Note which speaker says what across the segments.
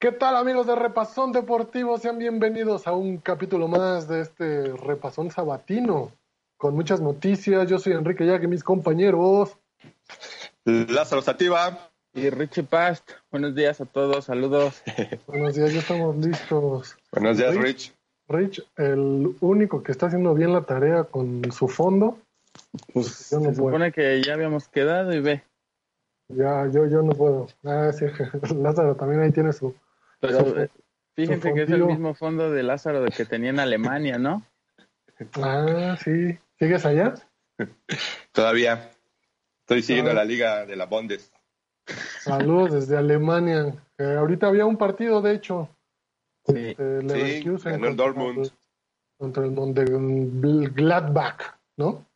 Speaker 1: ¿Qué tal amigos de Repasón Deportivo? Sean bienvenidos a un capítulo más de este Repasón Sabatino con muchas noticias. Yo soy Enrique Yaque, mis compañeros.
Speaker 2: Lázaro Sativa.
Speaker 3: Y Richie Past. Buenos días a todos, saludos.
Speaker 1: Buenos días, ya estamos listos.
Speaker 2: Buenos días, Rich.
Speaker 1: Rich, el único que está haciendo bien la tarea con su fondo.
Speaker 3: Pues yo no se supone que ya habíamos quedado y ve.
Speaker 1: Ya, yo, yo no puedo. Ah, sí, Lázaro también ahí tiene su,
Speaker 3: pero eh, fíjense que es el mismo fondo de Lázaro de que tenía en Alemania, ¿no?
Speaker 1: Ah, sí. ¿Sigues allá?
Speaker 2: Todavía. Estoy siguiendo ah. la liga de la Bondes.
Speaker 1: Saludos desde Alemania. ahorita había un partido, de hecho.
Speaker 2: Sí, este, sí en el Dortmund.
Speaker 1: Contra el Gladbach, ¿no?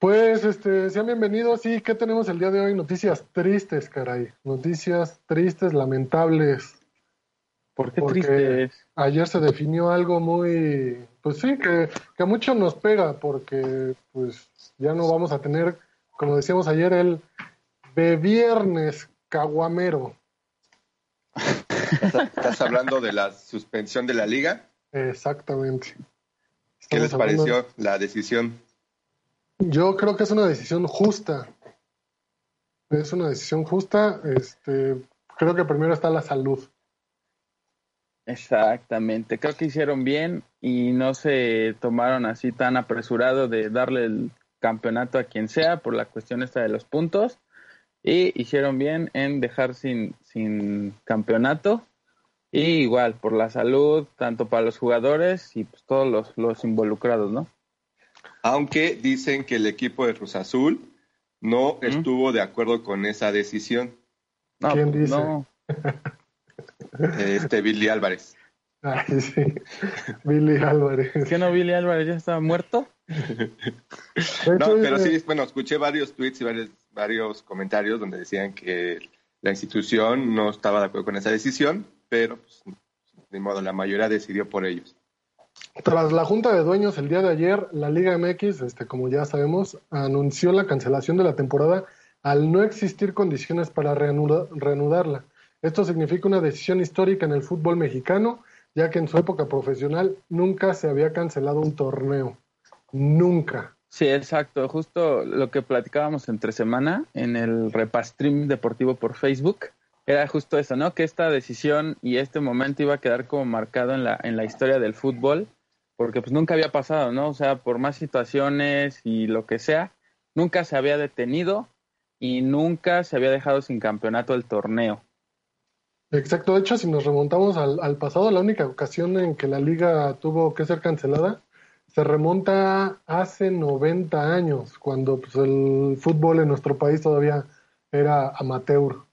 Speaker 1: Pues, este, sean bienvenidos. Sí, ¿qué tenemos el día de hoy? Noticias tristes, caray. Noticias tristes, lamentables.
Speaker 3: ¿Por qué tristes?
Speaker 1: Ayer se definió algo muy, pues sí, que, que a mucho nos pega, porque pues ya no vamos a tener, como decíamos ayer, el de viernes caguamero.
Speaker 2: ¿Estás hablando de la suspensión de la liga?
Speaker 1: Exactamente.
Speaker 2: ¿Qué les pareció la decisión?
Speaker 1: Yo creo que es una decisión justa. Es una decisión justa. Este, creo que primero está la salud.
Speaker 3: Exactamente. Creo que hicieron bien y no se tomaron así tan apresurado de darle el campeonato a quien sea por la cuestión esta de los puntos. Y hicieron bien en dejar sin, sin campeonato. Y igual, por la salud, tanto para los jugadores y pues todos los, los involucrados, ¿no?
Speaker 2: Aunque dicen que el equipo de Cruz Azul no estuvo de acuerdo con esa decisión.
Speaker 1: ¿Quién dice?
Speaker 2: Este Billy Álvarez.
Speaker 1: Ay, sí. Billy Álvarez.
Speaker 3: ¿Qué no Billy Álvarez ya estaba muerto?
Speaker 2: no, pero sí, bueno, escuché varios tweets y varios, varios comentarios donde decían que la institución no estaba de acuerdo con esa decisión, pero pues, de modo la mayoría decidió por ellos.
Speaker 1: Tras la junta de dueños el día de ayer, la Liga MX, este, como ya sabemos, anunció la cancelación de la temporada al no existir condiciones para reanudarla. Esto significa una decisión histórica en el fútbol mexicano, ya que en su época profesional nunca se había cancelado un torneo. Nunca.
Speaker 3: Sí, exacto. Justo lo que platicábamos entre semana en el Repastream Deportivo por Facebook era justo eso, ¿no? Que esta decisión y este momento iba a quedar como marcado en la, en la historia del fútbol, porque pues nunca había pasado, ¿no? O sea, por más situaciones y lo que sea, nunca se había detenido y nunca se había dejado sin campeonato el torneo.
Speaker 1: Exacto, de hecho, si nos remontamos al, pasado, la única ocasión en que la liga tuvo que ser cancelada se remonta hace 90 años, cuando pues, el fútbol en nuestro país todavía era amateur.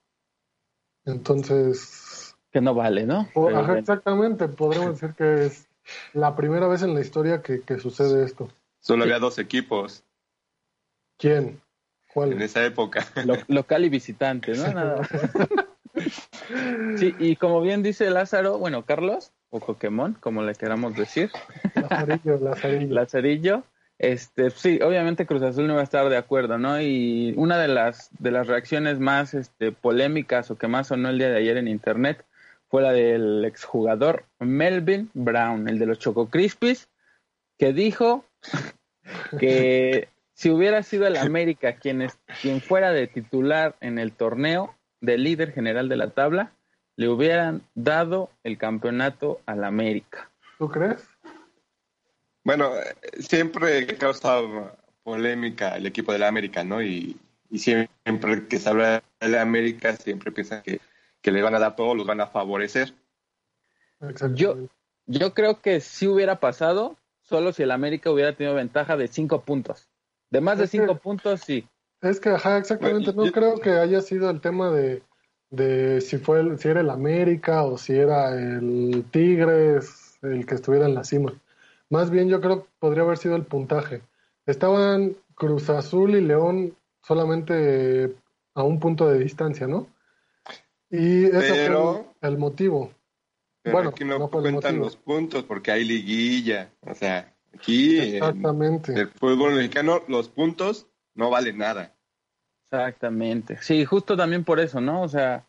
Speaker 1: Entonces.
Speaker 3: Que no vale, ¿no?
Speaker 1: exactamente, podríamos decir que es la primera vez en la historia que, sucede esto.
Speaker 2: Solo había dos equipos.
Speaker 1: ¿Quién?
Speaker 2: ¿Cuál? En esa época.
Speaker 3: local y visitante, ¿no? Nada. sí, y como bien dice Lázaro, bueno, Carlos, o Pokémon, como le queramos decir.
Speaker 1: Lazarillo, Lazarillo.
Speaker 3: Lazarillo este, sí, obviamente Cruz Azul no va a estar de acuerdo, ¿no? Y una de las, de las reacciones más este, polémicas o que más sonó el día de ayer en internet fue la del exjugador Melvin Brown, el de los Choco Crispies, que dijo que si hubiera sido el América quien, quien fuera de titular en el torneo, de líder general de la tabla, le hubieran dado el campeonato al América.
Speaker 1: ¿Tú crees?
Speaker 2: Bueno, siempre ha causado polémica el equipo de la América, ¿no? Y, siempre que se habla de la América, siempre piensan que, le van a dar todo, los van a favorecer.
Speaker 3: Yo, yo creo que si hubiera pasado, solo si el América hubiera tenido ventaja de cinco puntos. De más de cinco puntos, sí.
Speaker 1: Es que, ajá, exactamente. no creo que haya sido el tema de, de si fue el, si era el América o si era el Tigres el que estuviera en la cima. Más bien yo creo que podría haber sido el puntaje. Estaban Cruz Azul y León solamente a un punto de distancia, ¿no? Y ese fue el motivo.
Speaker 2: bueno, aquí no, cuentan los puntos porque hay liguilla. O sea, aquí
Speaker 1: Exactamente.
Speaker 2: en el fútbol mexicano los puntos no valen nada.
Speaker 3: Exactamente. Sí, justo también por eso, ¿no? O sea,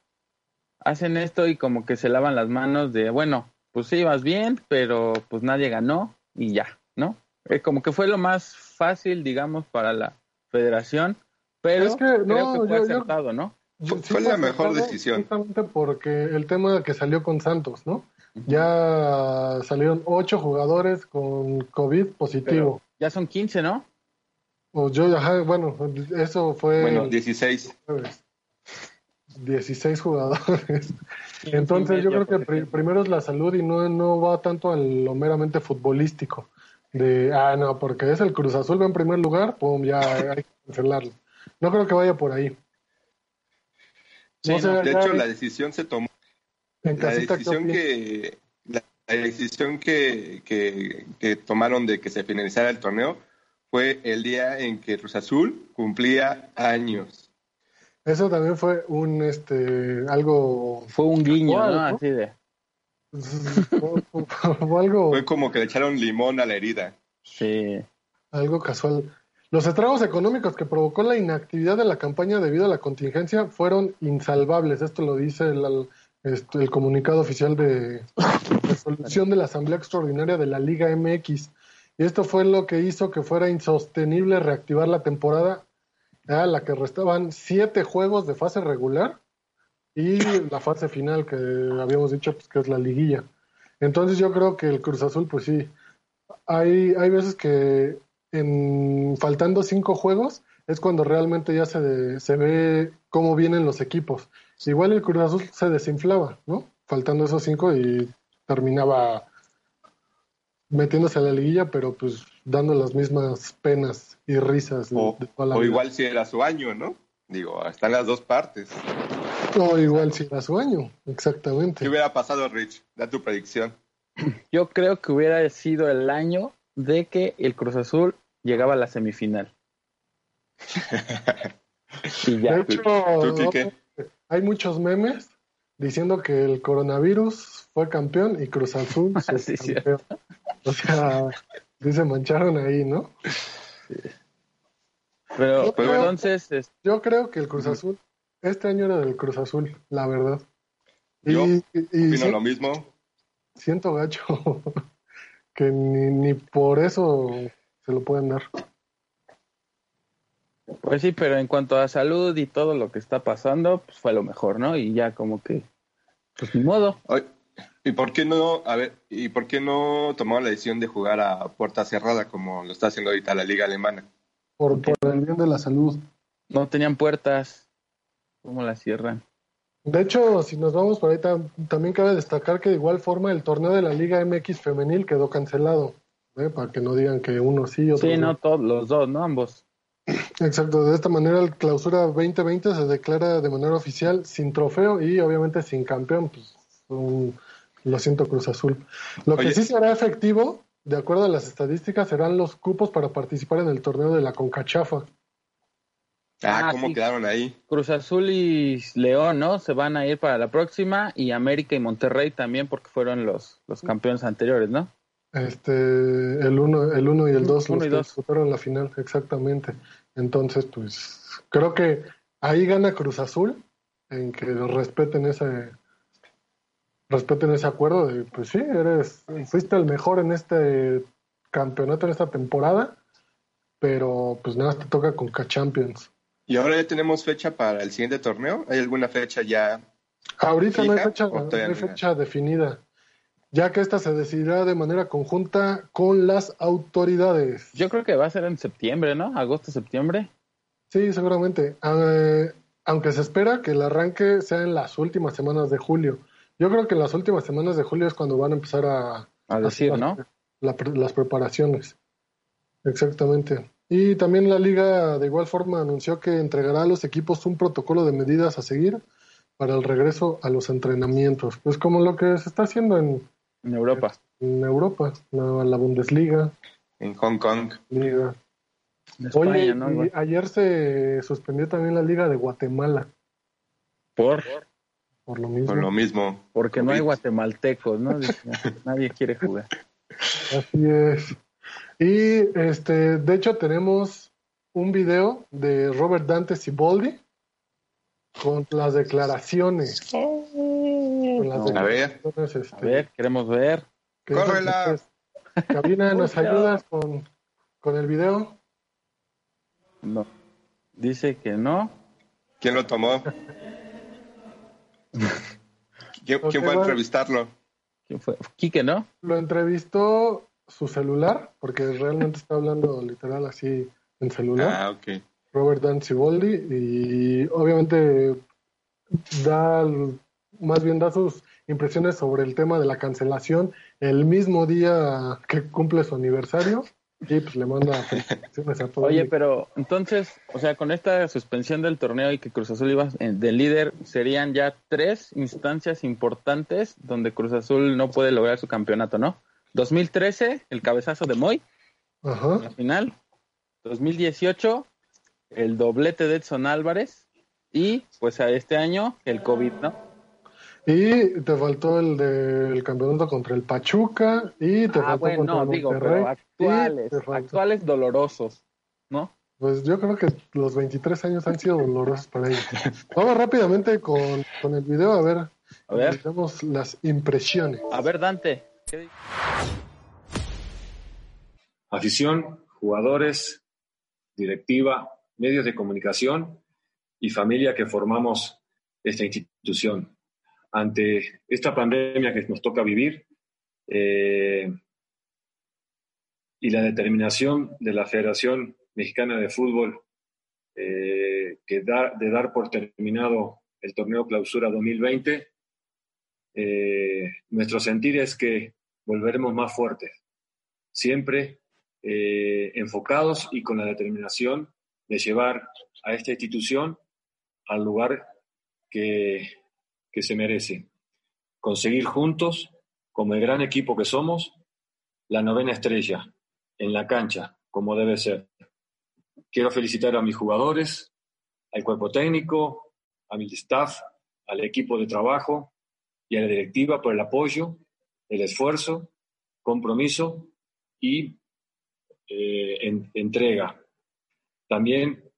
Speaker 3: hacen esto y como que se lavan las manos de, bueno, pues sí, vas bien, pero pues nadie ganó y ya, ¿no? Eh, como que fue lo más fácil, digamos, para la federación, pero es que, creo que fue acertado, ¿no?
Speaker 2: fue la mejor decisión.
Speaker 1: Justamente porque el tema que salió con Santos, ¿no? Ya salieron ocho jugadores con COVID positivo.
Speaker 3: ya son 15, ¿no?
Speaker 1: O yo, bueno, eso fue...
Speaker 2: Bueno, 16.
Speaker 1: 16 jugadores. Entonces yo creo que primero es la salud y no, no va tanto a lo meramente futbolístico. De, ah, no, porque es el Cruz Azul va en primer lugar, pum, ya hay que cancelarlo. No creo que vaya por ahí.
Speaker 2: de hecho, la decisión se tomó. la decisión que la, decisión que, que, que, tomaron de que se finalizara el torneo fue el día en que Cruz Azul cumplía años.
Speaker 1: Eso también fue un este algo
Speaker 3: fue un guiño, ¿no? Así de
Speaker 1: fue, algo
Speaker 2: fue como que le echaron limón a la herida.
Speaker 3: Sí.
Speaker 1: Algo casual. Los estragos económicos que provocó la inactividad de la campaña debido a la contingencia fueron insalvables. Esto lo dice el, este, el comunicado oficial de resolución de la Asamblea Extraordinaria de la Liga MX. Y esto fue lo que hizo que fuera insostenible reactivar la temporada a la que restaban siete juegos de fase regular y la fase final que habíamos dicho pues, que es la liguilla. Entonces yo creo que el Cruz Azul, pues sí, hay, hay veces que en faltando cinco juegos es cuando realmente ya se, se ve cómo vienen los equipos. Igual el Cruz Azul se desinflaba, ¿no? Faltando esos cinco y terminaba metiéndose a la liguilla, pero pues dando las mismas penas y risas.
Speaker 2: O, igual si era su año, ¿no? Digo, están las dos partes.
Speaker 1: O igual si era su año, exactamente.
Speaker 2: ¿Qué hubiera pasado, Rich? Da tu predicción.
Speaker 3: Yo creo que hubiera sido el año de que el Cruz Azul llegaba a la semifinal.
Speaker 1: y ya. De hecho, hay muchos memes diciendo que el coronavirus fue campeón y Cruz Azul
Speaker 3: fue campeón.
Speaker 1: O sea, se mancharon ahí, ¿no?
Speaker 3: Pero, entonces...
Speaker 1: Yo creo que el Cruz Azul, este año era del Cruz Azul, la verdad.
Speaker 2: Yo y, y, lo mismo.
Speaker 1: Siento gacho que ni, ni por eso se lo pueden dar.
Speaker 3: Pues sí, pero en cuanto a salud y todo lo que está pasando, pues fue lo mejor, ¿no? Y ya como que, pues ni modo.
Speaker 2: ¿Y por qué no, a ver, y por qué no tomaron la decisión de jugar a puerta cerrada como lo está haciendo ahorita la liga alemana?
Speaker 1: Por, por el bien de la salud.
Speaker 3: No tenían puertas. ¿Cómo las cierran?
Speaker 1: De hecho, si nos vamos por ahí, también cabe destacar que de igual forma el torneo de la Liga MX femenil quedó cancelado, ¿eh? para que no digan que uno sí y otro
Speaker 3: Sí, no, todos, los dos, ¿no? Ambos.
Speaker 1: Exacto, de esta manera el clausura 2020 se declara de manera oficial sin trofeo y obviamente sin campeón, pues lo siento Cruz Azul. Lo que sí será efectivo, de acuerdo a las estadísticas, serán los cupos para participar en el torneo de la Concachafa.
Speaker 2: Ah, ah ¿cómo quedaron ahí?
Speaker 3: Cruz Azul y León, ¿no? Se van a ir para la próxima y América y Monterrey también porque fueron los, los campeones anteriores, ¿no?
Speaker 1: Este, el 1 el uno y el 2 los disputaron la final, exactamente. Entonces, pues creo que ahí gana Cruz Azul en que respeten ese respeten ese acuerdo de pues sí, eres fuiste el mejor en este campeonato en esta temporada, pero pues nada, te toca con K-Champions.
Speaker 2: ¿Y ahora ya tenemos fecha para el siguiente torneo? ¿Hay alguna fecha ya?
Speaker 1: Ahorita no hay fecha, no hay fecha definida ya que esta se decidirá de manera conjunta con las autoridades.
Speaker 3: Yo creo que va a ser en septiembre, ¿no? Agosto, septiembre.
Speaker 1: Sí, seguramente. Ah, aunque se espera que el arranque sea en las últimas semanas de julio. Yo creo que en las últimas semanas de julio es cuando van a empezar a,
Speaker 3: a decir, ¿no?
Speaker 1: las preparaciones. Exactamente. Y también la liga de igual forma anunció que entregará a los equipos un protocolo de medidas a seguir para el regreso a los entrenamientos. Pues como lo que se está haciendo en,
Speaker 3: Europa.
Speaker 1: En Europa, la, la Bundesliga.
Speaker 2: En Hong Kong.
Speaker 1: Liga. Oye, ayer se suspendió también la Liga de Guatemala.
Speaker 3: ¿Por?
Speaker 1: Por lo mismo.
Speaker 2: Por lo mismo.
Speaker 3: Porque no hay guatemaltecos, ¿no? Nadie quiere jugar.
Speaker 1: Así es. Y este, de hecho tenemos un video de Robert Dante Ciboldi con las declaraciones.
Speaker 2: Con las a ver,
Speaker 3: este, a ver, queremos ver.
Speaker 2: Córrela.
Speaker 1: Cabina, ¿nos ayudas con, con el video?
Speaker 3: No. Dice que no.
Speaker 2: ¿Quién lo tomó? ¿Quién, fue a entrevistarlo?
Speaker 3: ¿Quién fue? Quique, ¿no?
Speaker 1: Lo entrevistó su celular, porque realmente está hablando literal así en celular.
Speaker 2: Ah, ok.
Speaker 1: Robert Dan Ciboldi, y obviamente da, más bien da sus impresiones sobre el tema de la cancelación el mismo día que cumple su aniversario. Y pues le manda felicitaciones a todos.
Speaker 3: Oye, pero entonces, o sea, con esta suspensión del torneo y que Cruz Azul iba de líder, serían ya tres instancias importantes donde Cruz Azul no puede lograr su campeonato, ¿no? 2013, el cabezazo de Moy,
Speaker 1: Ajá.
Speaker 3: la final. 2018, el doblete de Edson Álvarez. Y pues a este año, el COVID, ¿no?
Speaker 1: Y te faltó el del campeonato contra el Pachuca y te
Speaker 3: ah,
Speaker 1: faltó
Speaker 3: bueno, no, digo, pero actuales, actuales dolorosos, ¿no?
Speaker 1: Pues yo creo que los 23 años han sido dolorosos para ellos. Vamos rápidamente con, con el video a ver,
Speaker 3: a ver.
Speaker 1: las impresiones.
Speaker 3: A ver, Dante.
Speaker 4: Afición, jugadores, directiva, medios de comunicación y familia que formamos esta institución ante esta pandemia que nos toca vivir eh, y la determinación de la Federación Mexicana de Fútbol eh, que da, de dar por terminado el torneo clausura 2020, eh, nuestro sentir es que volveremos más fuertes, siempre enfocados y con la determinación de llevar a esta institución al lugar que que se merece. Conseguir juntos, como el gran equipo que somos, la novena estrella en la cancha, como debe ser. Quiero felicitar a mis jugadores, al cuerpo técnico, a mi staff, al equipo de trabajo y a la directiva por el apoyo, el esfuerzo, compromiso y eh, entrega. También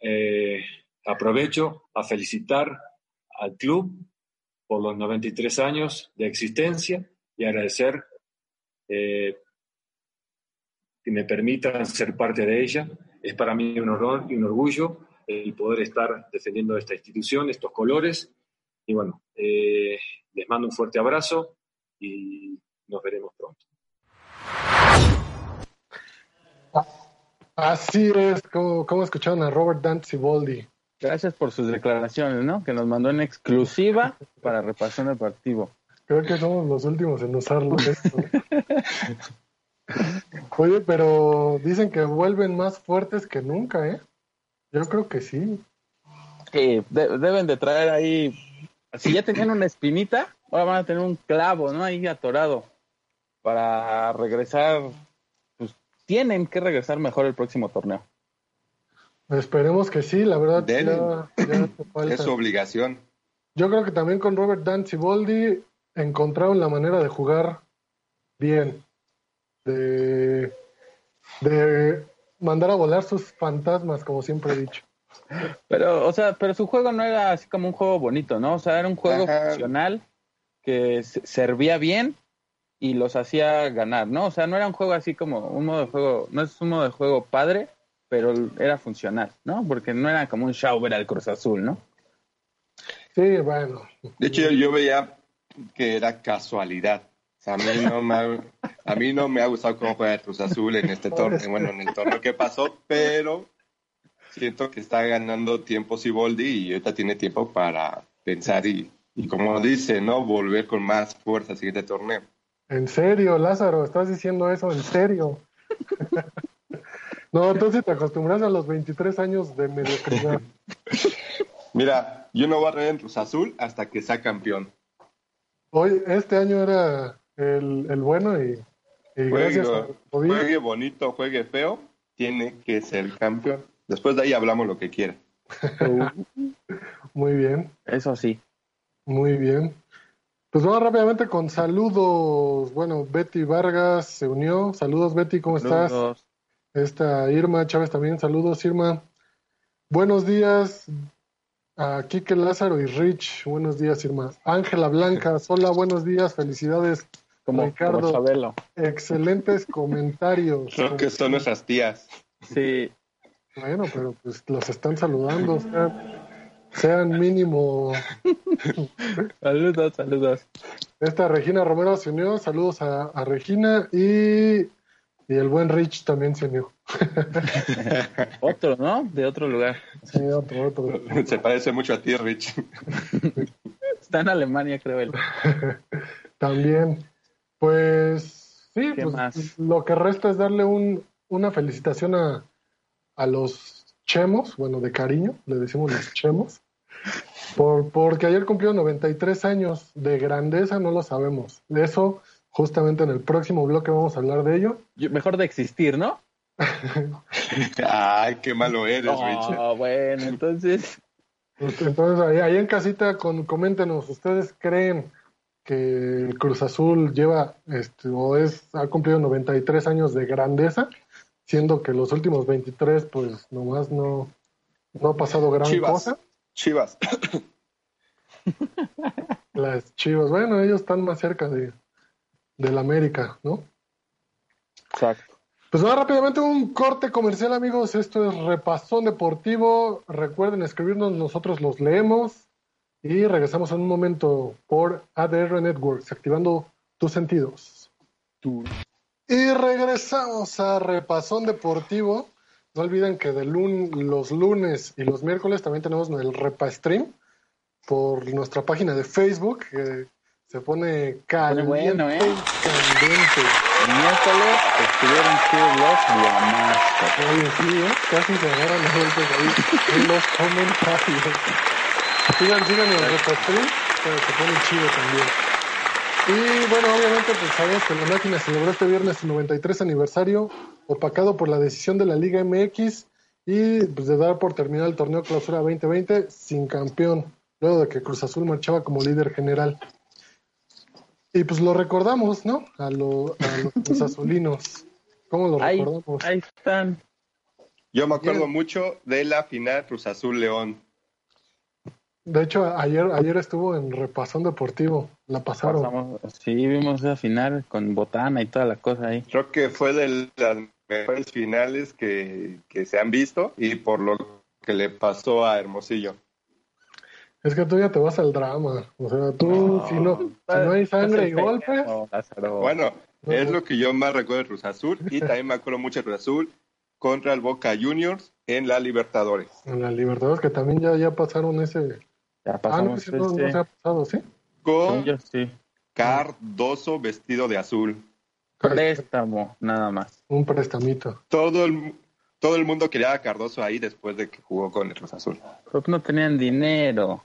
Speaker 4: eh, aprovecho a felicitar al club por los 93 años de existencia y agradecer eh, que me permitan ser parte de ella. Es para mí un honor y un orgullo el poder estar defendiendo esta institución, estos colores. Y bueno, eh, les mando un fuerte abrazo y nos veremos pronto.
Speaker 1: Así es, como, como escucharon a Robert Danziboldi.
Speaker 3: Gracias por sus declaraciones, ¿no? Que nos mandó en exclusiva para repasar el partido.
Speaker 1: Creo que somos los últimos en usarlo. Oye, pero dicen que vuelven más fuertes que nunca, ¿eh? Yo creo que sí.
Speaker 3: Sí, deben de traer ahí. Si ya tenían una espinita, ahora van a tener un clavo, ¿no? Ahí atorado. Para regresar. Pues tienen que regresar mejor el próximo torneo.
Speaker 1: Esperemos que sí, la verdad.
Speaker 2: Es su obligación.
Speaker 1: Yo creo que también con Robert Dan Ciboldi encontraron la manera de jugar bien, de, de mandar a volar sus fantasmas, como siempre he dicho.
Speaker 3: Pero, o sea, pero su juego no era así como un juego bonito, ¿no? O sea, era un juego funcional que servía bien y los hacía ganar, ¿no? O sea, no era un juego así como un modo de juego, no es un modo de juego padre, pero era funcional, ¿no? Porque no era como un show ver al Cruz Azul, ¿no?
Speaker 1: Sí, bueno.
Speaker 2: De hecho, yo veía que era casualidad. O sea, a mí no me ha, a mí no me ha gustado cómo juega el Cruz Azul en este torneo, bueno, en el torneo que pasó, pero siento que está ganando tiempo Siboldi y ahorita tiene tiempo para pensar y, y como dice, ¿no? Volver con más fuerza al siguiente torneo.
Speaker 1: ¿En serio, Lázaro? ¿Estás diciendo eso en serio? No, entonces te acostumbras a los 23 años de mediocridad.
Speaker 2: Mira, Yo no voy a creer en Cruz Azul hasta que sea campeón.
Speaker 1: Hoy, este año era el, el bueno y, y gracias a
Speaker 2: Juegue bonito, juegue feo, tiene que ser campeón. Después de ahí hablamos lo que quiera.
Speaker 1: Muy bien.
Speaker 3: Eso sí.
Speaker 1: Muy bien. Pues vamos rápidamente con saludos. Bueno, Betty Vargas se unió. Saludos, Betty, ¿cómo estás? Esta Irma Chávez también. Saludos, Irma. Buenos días a Kike Lázaro y Rich. Buenos días, Irma. Ángela Blanca. Hola, buenos días. Felicidades.
Speaker 3: Como, Ricardo.
Speaker 1: Excelentes comentarios.
Speaker 2: Creo que son nuestras tías.
Speaker 3: Sí.
Speaker 1: Bueno, pero pues los están saludando. sean mínimo.
Speaker 3: saludos, saludos.
Speaker 1: Esta Regina Romero se unió. Saludos a, a Regina y y el buen Rich también se unió.
Speaker 3: otro, ¿no? De otro lugar.
Speaker 1: Sí, otro, otro.
Speaker 2: Se parece mucho a ti, Rich.
Speaker 3: Está en Alemania, creo él.
Speaker 1: también. Pues sí, pues, lo que resta es darle un, una felicitación a, a los chemos, bueno, de cariño, le decimos los chemos, por, porque ayer cumplió 93 años de grandeza, no lo sabemos. De eso Justamente en el próximo bloque vamos a hablar de ello.
Speaker 3: Mejor de existir, ¿no?
Speaker 2: Ay, qué malo eres, oh,
Speaker 3: bueno, entonces.
Speaker 1: Pues, entonces, ahí, en casita, con, coméntenos, ¿ustedes creen que Cruz Azul lleva, este, o es, ha cumplido 93 años de grandeza, siendo que los últimos 23, pues nomás no, no ha pasado gran cosa?
Speaker 2: Chivas.
Speaker 1: Las Chivas, bueno, ellos están más cerca de, del América, ¿no?
Speaker 3: Exacto.
Speaker 1: Pues va rápidamente un corte comercial, amigos. Esto es Repasón Deportivo. Recuerden escribirnos, nosotros los leemos. Y regresamos en un momento por ADR Networks, activando tus sentidos. Y regresamos a Repasón Deportivo. No olviden que de los lunes y los miércoles también tenemos el Repa Stream por nuestra página de Facebook, que se pone caliente. Bueno, ¿eh?
Speaker 3: Miércoles estuvieron chidos los guamascas.
Speaker 1: Oye, sí, ¿eh? Casi se agarran las vueltas ahí en los comentarios. Sigan, sigan en el stream, pero se pone chido también. Y bueno, obviamente, pues sabemos que la máquina celebró este viernes su 93 aniversario, opacado por la decisión de la Liga MX y pues de dar por terminado el torneo Clausura 2020 sin campeón, luego de que Cruz Azul marchaba como líder general. Y pues lo recordamos, ¿no? A, los azulinos. ¿Cómo lo recordamos?
Speaker 3: Ahí están.
Speaker 2: Yo me acuerdo mucho de la final Cruz Azul León.
Speaker 1: De hecho, ayer ayer estuvo en Repasón Deportivo, la pasaron.
Speaker 3: sí, vimos esa final con Botana y toda la cosa ahí.
Speaker 2: Creo que fue de las mejores finales que, que se han visto y por lo que le pasó a Hermosillo.
Speaker 1: Es que tú ya te vas al drama. O sea, tú, si, no, si no hay sangre y golpes.
Speaker 2: bueno, es lo que yo más recuerdo de Cruz Azul. Y también me acuerdo mucho de Cruz Azul contra el Boca Juniors en la Libertadores.
Speaker 1: En la Libertadores, que también ya, ya pasaron ese.
Speaker 3: Ya ah, no,
Speaker 1: ese no, se ha pasado, ¿sí?
Speaker 2: Con Cardoso vestido de azul.
Speaker 3: Préstamo, nada más.
Speaker 1: Un prestamito.
Speaker 2: Todo el, todo el mundo quería a Cardoso ahí después de que jugó con el Cruz Azul.
Speaker 3: No tenían dinero.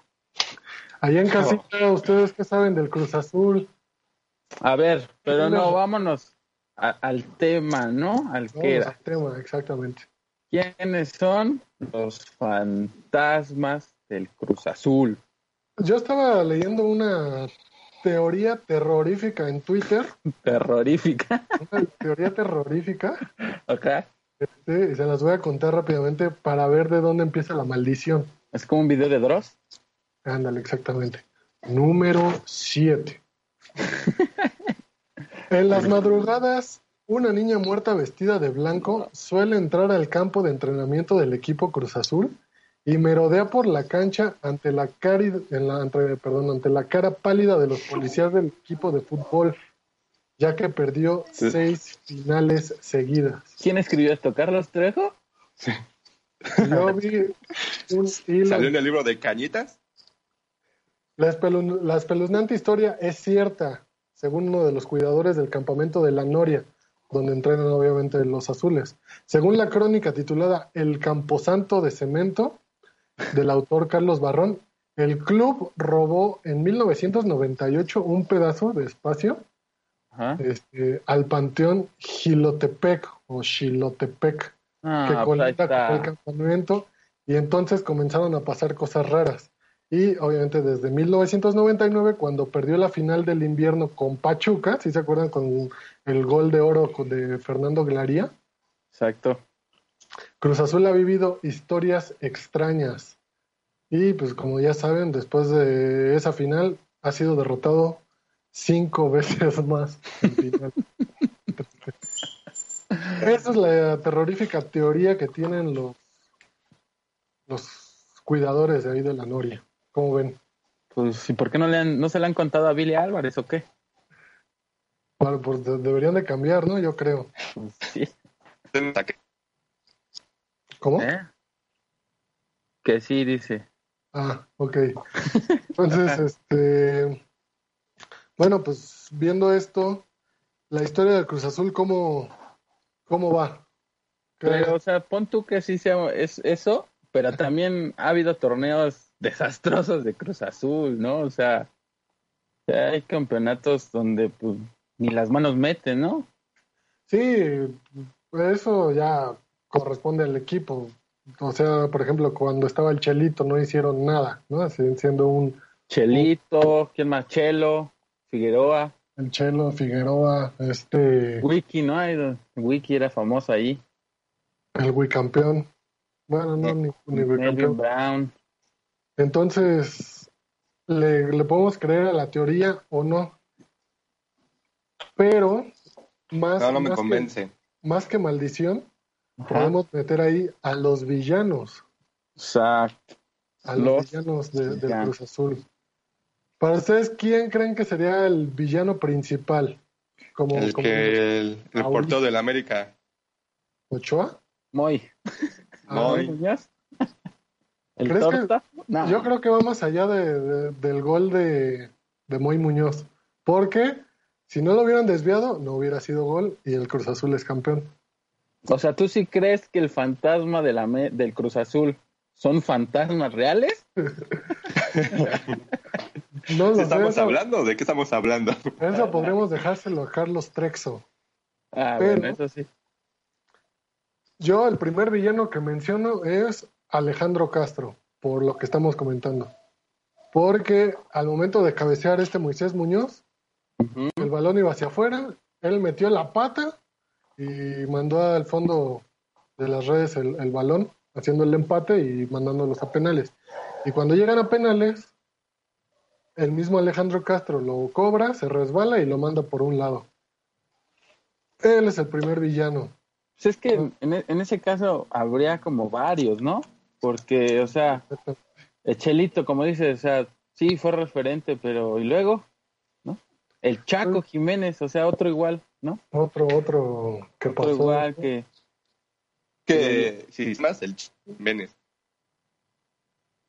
Speaker 1: Ahí en casita, ¿ustedes qué saben del Cruz Azul?
Speaker 3: A ver, pero no, vámonos al tema, ¿no? Al que
Speaker 1: era. Al tema, exactamente.
Speaker 3: ¿Quiénes son los fantasmas del Cruz Azul?
Speaker 1: Yo estaba leyendo una teoría terrorífica en Twitter.
Speaker 3: ¿Terrorífica?
Speaker 1: Una teoría terrorífica.
Speaker 3: Ok.
Speaker 1: Este, y se las voy a contar rápidamente para ver de dónde empieza la maldición.
Speaker 3: ¿Es como un video de Dross?
Speaker 1: Ándale, exactamente. Número 7. en las madrugadas, una niña muerta vestida de blanco suele entrar al campo de entrenamiento del equipo Cruz Azul y merodea por la cancha ante la, cari en la, perdón, ante la cara pálida de los policías del equipo de fútbol, ya que perdió seis finales seguidas.
Speaker 3: ¿Quién escribió esto? ¿Carlos Trejo?
Speaker 2: Sí. Yo vi un ¿Salió en el libro de Cañitas?
Speaker 1: La, espeluznante historia es cierta, según uno de los cuidadores del campamento de la Noria, donde entrenan obviamente los azules. Según la crónica titulada El Camposanto de Cemento, del autor Carlos Barrón, el club robó en 1998 un pedazo de espacio este, al panteón Gilotepec o Xilotepec, ah, que pues conecta con el campamento, y entonces comenzaron a pasar cosas raras. Y obviamente desde 1999, cuando perdió la final del invierno con Pachuca, si se acuerdan con el gol de oro de Fernando Glaría.
Speaker 3: Exacto.
Speaker 1: Cruz Azul ha vivido historias extrañas. Y pues como ya saben, después de esa final ha sido derrotado cinco veces más. Esa es la terrorífica teoría que tienen los, los cuidadores de ahí de la Noria. ¿Cómo ven?
Speaker 3: Pues, ¿y por qué no, le han, no se le han contado a Billy Álvarez o qué?
Speaker 1: Bueno, pues deberían de cambiar, ¿no? Yo creo. Sí. ¿Cómo? ¿Eh?
Speaker 3: Que sí, dice.
Speaker 1: Ah, ok. Entonces, este. Bueno, pues viendo esto, la historia del Cruz Azul, ¿cómo, cómo va?
Speaker 3: Pero, o sea, pon tú que sí sea es eso, pero también ha habido torneos desastrosos de Cruz Azul, ¿no? O sea, hay campeonatos donde pues ni las manos meten, ¿no?
Speaker 1: Sí, eso ya corresponde al equipo. O sea, por ejemplo, cuando estaba el Chelito no hicieron nada, ¿no? siendo un...
Speaker 3: Chelito, ¿quién más? Chelo, Figueroa.
Speaker 1: El Chelo, Figueroa, este...
Speaker 3: Wiki, ¿no? Wiki era famoso ahí.
Speaker 1: El Wicampeón. Bueno, no, ni, ni Wicampeón. Brown. Entonces, ¿le, ¿le podemos creer a la teoría o no? Pero, más...
Speaker 2: No, no me convence.
Speaker 1: Que, más que maldición, podemos meter ahí a los villanos.
Speaker 3: Exacto.
Speaker 1: A los, villanos de, del Cruz Azul. Para ustedes, ¿quién creen que sería el villano principal?
Speaker 2: Como, el que el, el del América.
Speaker 1: ¿Ochoa?
Speaker 3: Moy.
Speaker 1: Ah, Moy. ¿El torta? Yo creo que va más allá de, del gol de, de Moy Muñoz. Porque si no lo hubieran desviado, no hubiera sido gol y el Cruz Azul es campeón.
Speaker 3: O sea, ¿tú sí crees que el fantasma de la del Cruz Azul son fantasmas reales?
Speaker 2: no lo estamos hablando? ¿De qué estamos hablando?
Speaker 1: Eso podremos dejárselo a Carlos Trexo.
Speaker 3: Ah, bueno, eso sí.
Speaker 1: Yo el primer villano que menciono es Alejandro Castro, por lo que estamos comentando. Porque al momento de cabecear este Moisés Muñoz, el balón iba hacia afuera, él metió la pata y mandó al fondo de las redes el, balón, haciendo el empate y mandándolos a penales. Y cuando llegan a penales, el mismo Alejandro Castro lo cobra, se resbala y lo manda por un lado. Él es el primer villano.
Speaker 3: Pues es que en, e, en, ese caso habría como varios, ¿no? Porque, o sea, el Chelito, como dices, o sea, sí fue referente, pero ¿y luego? ¿No? El Chaco Jiménez, o sea, otro igual. ¿no?
Speaker 1: Otro, otro que pasó.
Speaker 3: igual que.
Speaker 2: Que si más el Jiménez.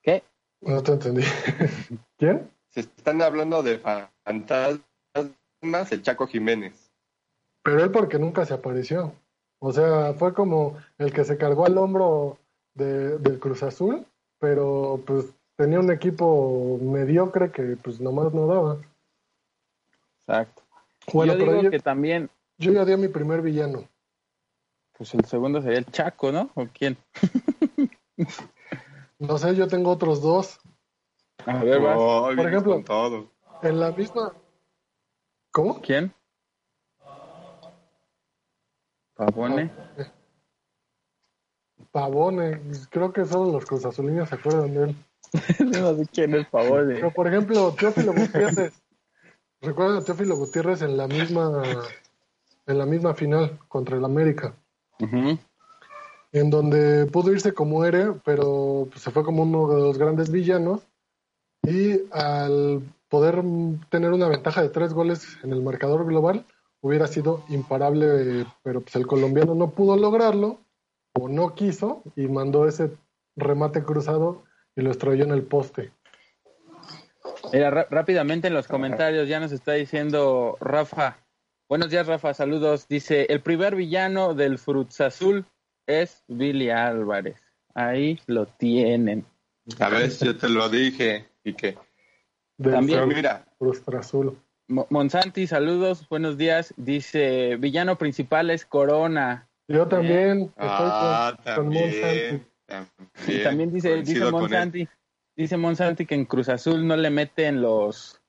Speaker 3: ¿Qué?
Speaker 1: No te entendí. ¿Quién?
Speaker 2: Se están hablando de fantasmas el Chaco Jiménez.
Speaker 1: Pero él porque nunca se apareció. O sea, fue como el que se cargó al hombro de, del Cruz Azul, pero pues tenía un equipo mediocre que pues nomás no daba.
Speaker 3: Exacto. Bueno, yo digo que también.
Speaker 1: Yo ya di a mi primer villano.
Speaker 3: Pues el segundo sería el Chaco, ¿no? ¿O quién?
Speaker 1: no sé, yo tengo otros dos.
Speaker 3: A ver,
Speaker 1: Por ejemplo, en la misma. ¿Cómo?
Speaker 3: ¿Quién? Pavone.
Speaker 1: Pavone, creo que solo los cruzazulinos se acuerdan de él.
Speaker 3: no sé quién es Pavone.
Speaker 1: Pero por ejemplo, Teófilo Gutiérrez. Recuerda a Teófilo Gutiérrez en la misma en la misma final contra el América. En donde pudo irse como héroe, pero pues, se fue como uno de los grandes villanos. Y al poder tener una ventaja de tres goles en el marcador global, hubiera sido imparable, pero pues el colombiano no pudo lograrlo, o no quiso, y mandó ese remate cruzado y lo estrelló en el poste.
Speaker 3: Mira, rápidamente en los comentarios ya nos está diciendo Rafa. Buenos días, Rafa. Saludos. Dice: el primer villano del Fruits Azul es Billy Álvarez. Ahí lo tienen.
Speaker 2: A ver, yo te lo dije. y qué.
Speaker 3: También,
Speaker 1: mira. Azul.
Speaker 3: Monsanti, saludos, buenos días. Dice, villano principal es Corona.
Speaker 1: Yo también estoy
Speaker 2: ah, con, Monsanti.
Speaker 3: Y también dice, dice Monsanti, dice Monsanti que en Cruz Azul no le meten los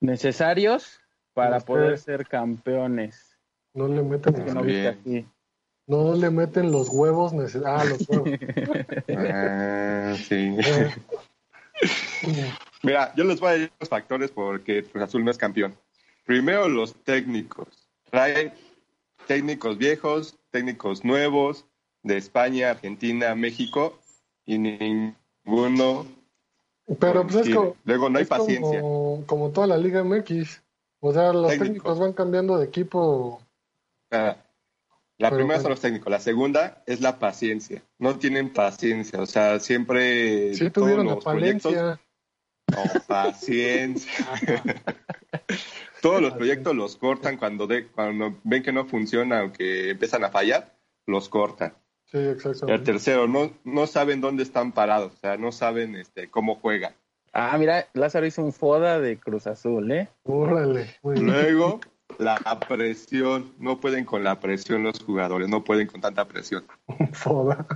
Speaker 3: necesarios para poder ser campeones.
Speaker 1: No le meten
Speaker 3: los
Speaker 1: no, le meten los huevos necesarios. Ah, los huevos.
Speaker 2: ah, sí. Mira, yo les voy a decir los factores porque Cruz Azul no es campeón. Primero, los técnicos. Trae técnicos viejos, técnicos nuevos de España, Argentina, México y ninguno.
Speaker 1: Pero pues es como,
Speaker 2: Luego no hay paciencia.
Speaker 1: Como, toda la Liga MX. O sea, los técnicos, van cambiando de equipo.
Speaker 2: Ah, la primera son los técnicos, la segunda es la paciencia. No tienen paciencia, o sea, siempre.
Speaker 1: Sí, tuvieron la paciencia.
Speaker 2: No, paciencia. Todos los proyectos los cortan cuando, de, cuando ven que no funciona o que empiezan a fallar, los cortan.
Speaker 1: Sí, exacto.
Speaker 2: El tercero, no, no saben dónde están parados, o sea, no saben este, cómo juegan.
Speaker 3: Ah, mira, Lázaro hizo un foda de Cruz Azul, ¿eh?
Speaker 1: Órale.
Speaker 2: Luego, la presión, no pueden con la presión los jugadores, no pueden con tanta presión.
Speaker 1: Foda.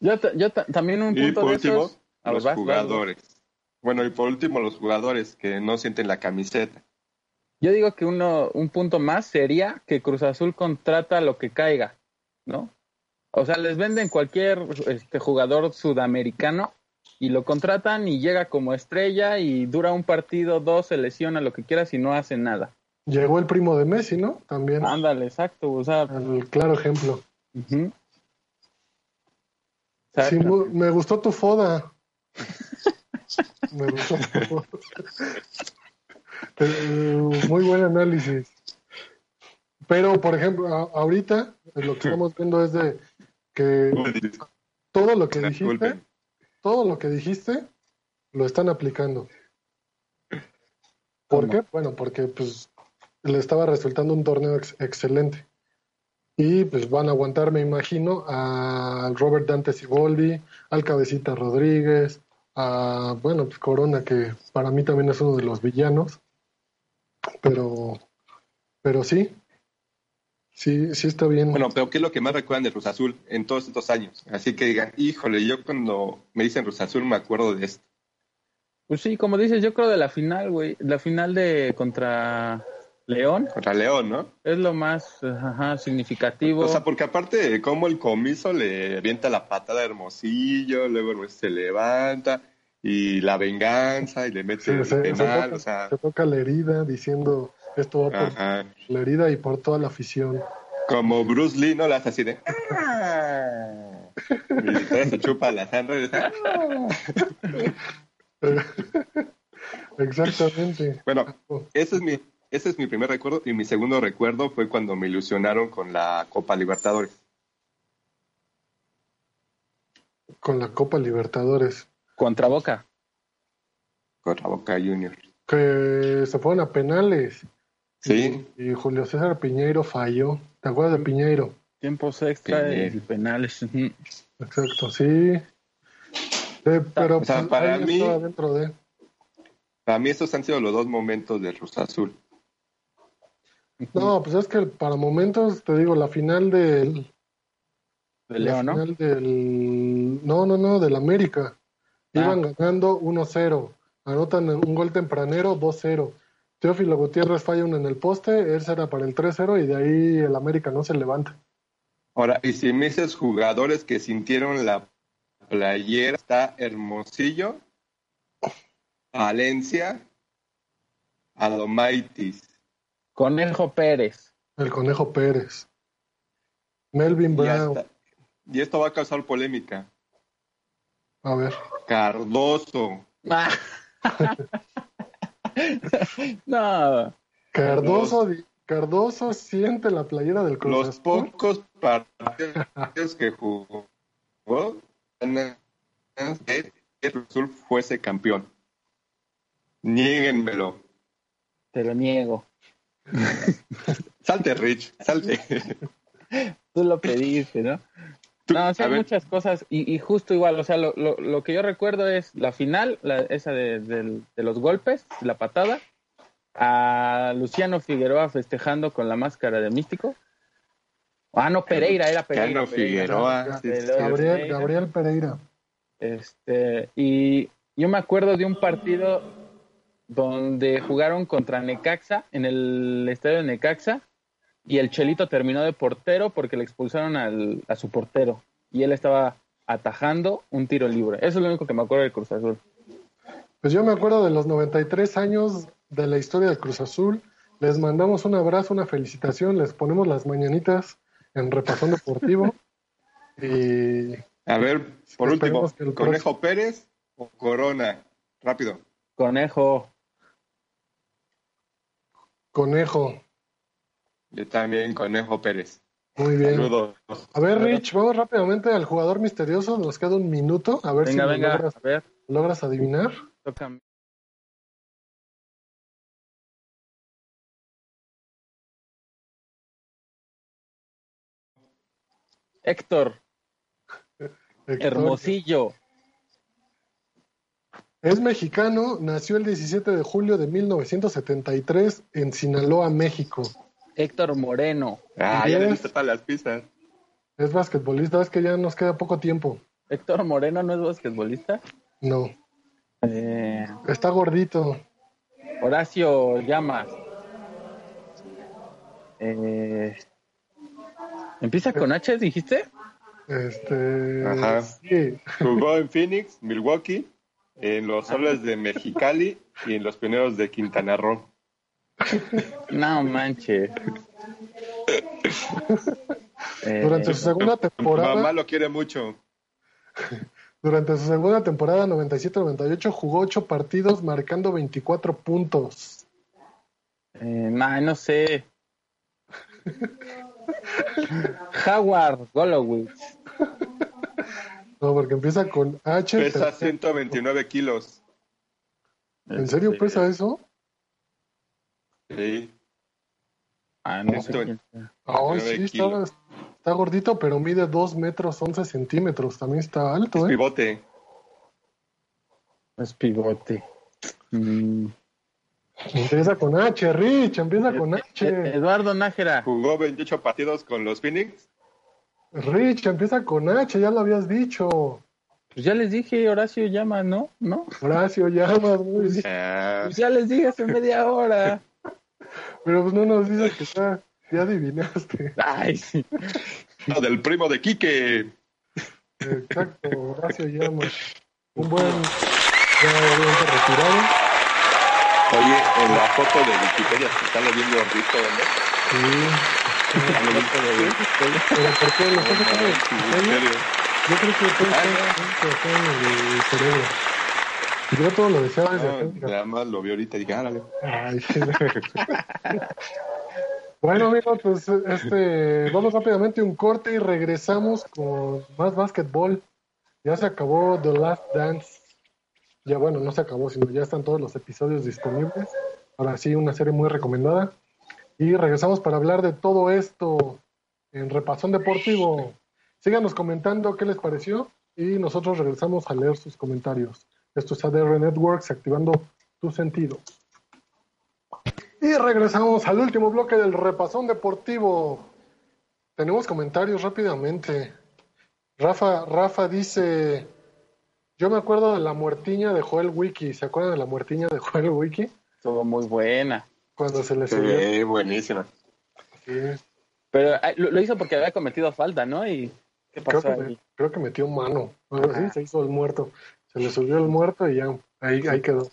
Speaker 3: Yo, yo también un punto
Speaker 2: y por
Speaker 3: de
Speaker 2: último,
Speaker 3: esos...
Speaker 2: los jugadores. Bueno, y por último, los jugadores que no sienten la camiseta.
Speaker 3: Yo digo que uno, un punto más sería que Cruz Azul contrata lo que caiga, ¿no? O sea, les venden cualquier este, jugador sudamericano y lo contratan y llega como estrella y dura un partido, dos, se lesiona, lo que quieras y no hace nada.
Speaker 1: Llegó el primo de Messi, ¿no? También.
Speaker 3: Ándale, exacto. O sea,
Speaker 1: el claro ejemplo. Sí, me gustó tu foda. Me gustó muy buen análisis. Pero, por ejemplo, ahorita lo que estamos viendo es de que todo lo que dijiste, todo lo que dijiste, lo están aplicando. ¿Por qué? Bueno, porque pues le estaba resultando un torneo excelente. Y pues van a aguantar, me imagino, al Robert Dante Siboldi, al Cabecita Rodríguez, a, bueno, pues Corona, que para mí también es uno de los villanos. Pero, pero sí, sí, sí está bien.
Speaker 2: Bueno, pero ¿qué es lo que más recuerdan de Cruz Azul en todos estos años? Así que digan, híjole, yo cuando me dicen Cruz Azul me acuerdo de esto.
Speaker 3: Pues sí, como dices, yo creo de la final, güey, la final de contra León.
Speaker 2: Contra León, ¿no?
Speaker 3: Es lo más ajá, significativo.
Speaker 2: O sea, porque aparte de cómo el comiso le avienta la patada de Hermosillo, luego se levanta y la venganza y le mete el penal,
Speaker 1: se, toca, o sea... se toca la herida diciendo esto va por la herida y por toda la afición.
Speaker 2: Como Bruce Lee, ¿no? La hace así de... y se chupa la sangre.
Speaker 1: Exactamente.
Speaker 2: Bueno, ese es mi ese es mi primer recuerdo y mi segundo recuerdo fue cuando me ilusionaron con la Copa Libertadores.
Speaker 1: Con la Copa Libertadores.
Speaker 3: Contra Boca.
Speaker 2: Contra Boca Juniors.
Speaker 1: Que se fueron a penales.
Speaker 2: Sí.
Speaker 1: Y, Julio César Piñeiro falló. ¿Te acuerdas de Piñeiro?
Speaker 3: Tiempos extra y penales.
Speaker 1: Exacto, sí. pero
Speaker 2: para mí, de... para mí estos han sido los dos momentos de Cruz Azul.
Speaker 1: No, pues es que para momentos, te digo, la final del...
Speaker 3: Del León, ¿no?
Speaker 1: Del, no, no, no, del América. Ah. Iban ganando 1-0. Anotan un gol tempranero 2-0. Teófilo Gutiérrez falla uno en el poste, él será para el 3-0 y de ahí el América no se levanta.
Speaker 2: Ahora, y si me dices jugadores que sintieron la playera, está Hermosillo, Valencia, Adomaitis,
Speaker 3: Conejo Pérez.
Speaker 1: El Conejo Pérez. Melvin Brown.
Speaker 2: Y, esto va a causar polémica.
Speaker 1: A ver.
Speaker 2: Cardoso.
Speaker 3: no.
Speaker 1: Cardoso, Cardoso siente la playera del
Speaker 2: Cruz Los pocos partidos que jugó que el Azul fuese campeón. Niéguenmelo.
Speaker 3: Te lo niego.
Speaker 2: salte, Rich, salte.
Speaker 3: Tú lo pediste, ¿no? No, o muchas cosas y, justo igual, o sea, lo, lo, que yo recuerdo es la final, esa de, los golpes, la patada, a Luciano Figueroa festejando con la máscara de místico. Ah, no, Pereira, era Pereira.
Speaker 1: Figueroa. Gabriel, Gabriel Pereira.
Speaker 3: Este, y yo me acuerdo de un partido donde jugaron contra Necaxa, en el estadio de Necaxa, y el Chelito terminó de portero porque le expulsaron al, a su portero y él estaba atajando un tiro libre. Eso es lo único que me acuerdo del Cruz Azul.
Speaker 1: Pues yo me acuerdo de los 93 años de la historia del Cruz Azul. Les mandamos un abrazo, una felicitación, les ponemos las mañanitas en Repasón Deportivo. y
Speaker 2: a ver, por último, ¿Conejo Pérez o Corona? Rápido.
Speaker 3: Conejo.
Speaker 1: Conejo.
Speaker 2: Yo también, Conejo Pérez.
Speaker 1: Muy bien. A ver, Rich, vamos rápidamente al jugador misterioso. Nos queda un minuto. A ver si logras, adivinar.
Speaker 3: Héctor. Hermosillo.
Speaker 1: Es mexicano, nació el 17 de julio de 1973 en Sinaloa, México.
Speaker 3: Héctor Moreno.
Speaker 2: Ah, ya le diste todas las pistas.
Speaker 1: Es basquetbolista, es que ya nos queda poco tiempo.
Speaker 3: ¿Héctor Moreno no es basquetbolista?
Speaker 1: No.
Speaker 3: Eh,
Speaker 1: Está gordito.
Speaker 3: Horacio Llamas. Eh, ¿Empieza con H, dijiste?
Speaker 1: Este.
Speaker 2: Ajá. Jugó en Phoenix, Milwaukee, en los Soles de Mexicali y en los Pioneros de Quintana Roo.
Speaker 3: No manches.
Speaker 1: Durante su segunda temporada.
Speaker 2: Mamá lo quiere mucho.
Speaker 1: Durante su segunda temporada 97-98 jugó 8 partidos marcando 24 puntos.
Speaker 3: Eh, no sé. Howard Golowitz.
Speaker 1: No, porque empieza con H.
Speaker 2: Pesa 129 kilos.
Speaker 1: ¿En serio pesa eso?
Speaker 2: Sí.
Speaker 3: Ah, no sé.
Speaker 1: Ah, sí, está, gordito, pero mide 2 metros 11 centímetros. También está alto,
Speaker 2: es
Speaker 1: ¿eh?
Speaker 2: pivote.
Speaker 3: Es pivote. Mm.
Speaker 1: Empieza con H, Rich, empieza con H.
Speaker 3: Eh, Eduardo Nájera.
Speaker 2: Jugó 28 partidos con los Phoenix.
Speaker 1: Rich, empieza con H, ya lo habías dicho.
Speaker 3: Pues ya les dije, Horacio llama, ¿no? ¿No?
Speaker 1: Horacio llama, muy
Speaker 3: bien. Pues ya les dije hace media hora.
Speaker 1: Pero pues no nos dices que ya, ya adivinaste.
Speaker 3: Ay, sí.
Speaker 2: No, del primo de Quique.
Speaker 1: Exacto, Horacio llama. Un buen, ya retirado.
Speaker 2: Oye, en la foto de Wikipedia se está viendo rico, ¿no?
Speaker 1: Sí. ¿Pero por qué? ¿Lo estás sacando de Yo creo que todo está en el cerebro. Yo todo lo deseaba desde
Speaker 2: acá. Nada más lo vi ahorita y dije, ah, Ay,
Speaker 1: Bueno, amigos, pues este, vamos rápidamente a un corte y regresamos con más básquetbol. Ya se acabó The Last Dance. Ya bueno, no se acabó, sino ya están todos los episodios disponibles. Ahora sí, una serie muy recomendada. Y regresamos para hablar de todo esto en Repasón Deportivo. Síganos comentando qué les pareció y nosotros regresamos a leer sus comentarios. Esto es ADR Networks activando tu sentido. Y regresamos al último bloque del repasón deportivo. Tenemos comentarios rápidamente. Rafa, Rafa dice, yo me acuerdo de la muertiña de Joel Wiki. ¿Se acuerdan de la muertiña de Joel Wiki?
Speaker 3: Estuvo muy buena.
Speaker 1: Cuando se le
Speaker 2: subió. Sí, buenísima.
Speaker 1: Sí.
Speaker 3: Pero ah, lo, hizo porque había cometido falta, ¿no? Y ¿qué pasó
Speaker 1: creo que, creo que metió mano. sí, se hizo el muerto. Se le subió el muerto y ya, ahí, ahí quedó.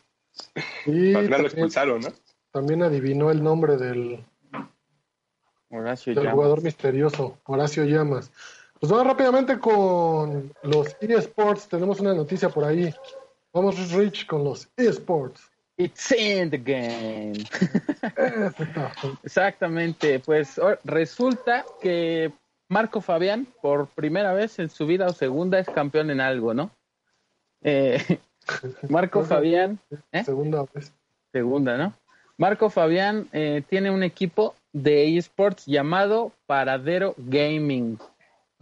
Speaker 2: Y también, lo expulsaron, ¿no?
Speaker 1: También adivinó el nombre del,
Speaker 3: Horacio
Speaker 1: del jugador misterioso, Horacio Llamas. Pues vamos rápidamente con los eSports. Tenemos una noticia por ahí. Vamos, Rich, con los eSports.
Speaker 3: It's in the game. Exactamente. Pues resulta que Marco Fabián, por primera vez en su vida o segunda, es campeón en algo, ¿no? Eh, Marco Fabián.
Speaker 1: ¿eh? Segunda vez.
Speaker 3: Segunda, ¿no? Marco Fabián eh, tiene un equipo de esports llamado Paradero Gaming.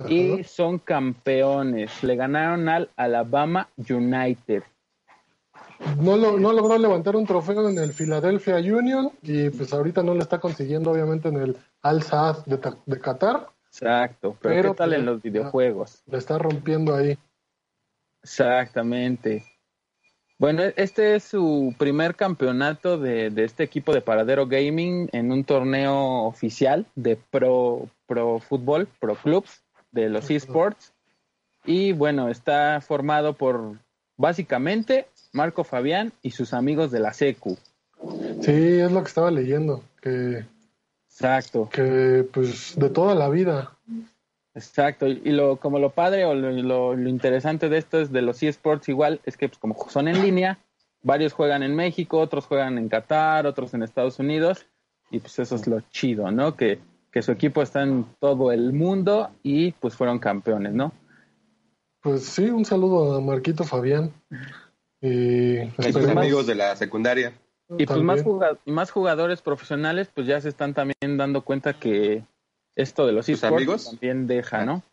Speaker 3: y son campeones. Le ganaron al Alabama United.
Speaker 1: No, lo, no logró levantar un trofeo en el Philadelphia Union y pues ahorita no lo está consiguiendo obviamente en el Al Saad de, de Qatar.
Speaker 3: Exacto, pero, ¿qué tal en pues, los videojuegos?
Speaker 1: Le está rompiendo ahí.
Speaker 3: Exactamente. Bueno, este es su primer campeonato de, de, este equipo de Paradero Gaming en un torneo oficial de Pro, pro Fútbol, Pro Clubs de los eSports. Y bueno, está formado por básicamente Marco Fabián y sus amigos de la SECU.
Speaker 1: Sí, es lo que estaba leyendo, que
Speaker 3: Exacto.
Speaker 1: Que pues de toda la vida.
Speaker 3: Exacto, y lo como lo padre o lo, lo, interesante de esto es de los eSports igual, es que pues, como son en línea, varios juegan en México, otros juegan en Qatar, otros en Estados Unidos, y pues eso es lo chido, ¿no? Que, que su equipo está en todo el mundo y pues fueron campeones, ¿no?
Speaker 1: Pues sí, un saludo a Marquito Fabián. Y,
Speaker 2: sus amigos de la secundaria.
Speaker 3: Y pues más, más jugadores profesionales pues ya se están también dando cuenta que esto de los esports también deja, ¿no?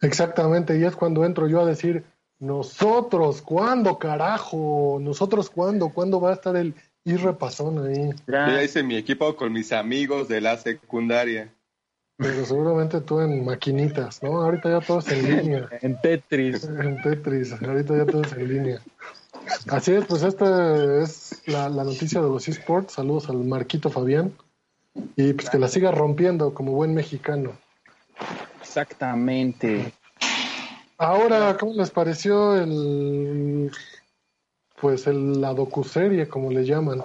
Speaker 1: Exactamente, y es cuando entro yo a decir, nosotros, ¿cuándo, carajo? ¿Nosotros cuándo? ¿Cuándo va a estar el irrepasón ahí?
Speaker 2: Ya hice mi equipo con mis amigos de la secundaria.
Speaker 1: Pero seguramente tú en maquinitas, ¿no? Ahorita ya todo es en línea.
Speaker 3: en Tetris.
Speaker 1: En Tetris, ahorita ya todo es en línea. Así es, pues esta es la, la noticia de los esports. Saludos al Marquito Fabián. Y pues que la siga rompiendo como buen mexicano.
Speaker 3: Exactamente.
Speaker 1: Ahora, ¿cómo les pareció el pues el, la docuserie, como le llaman?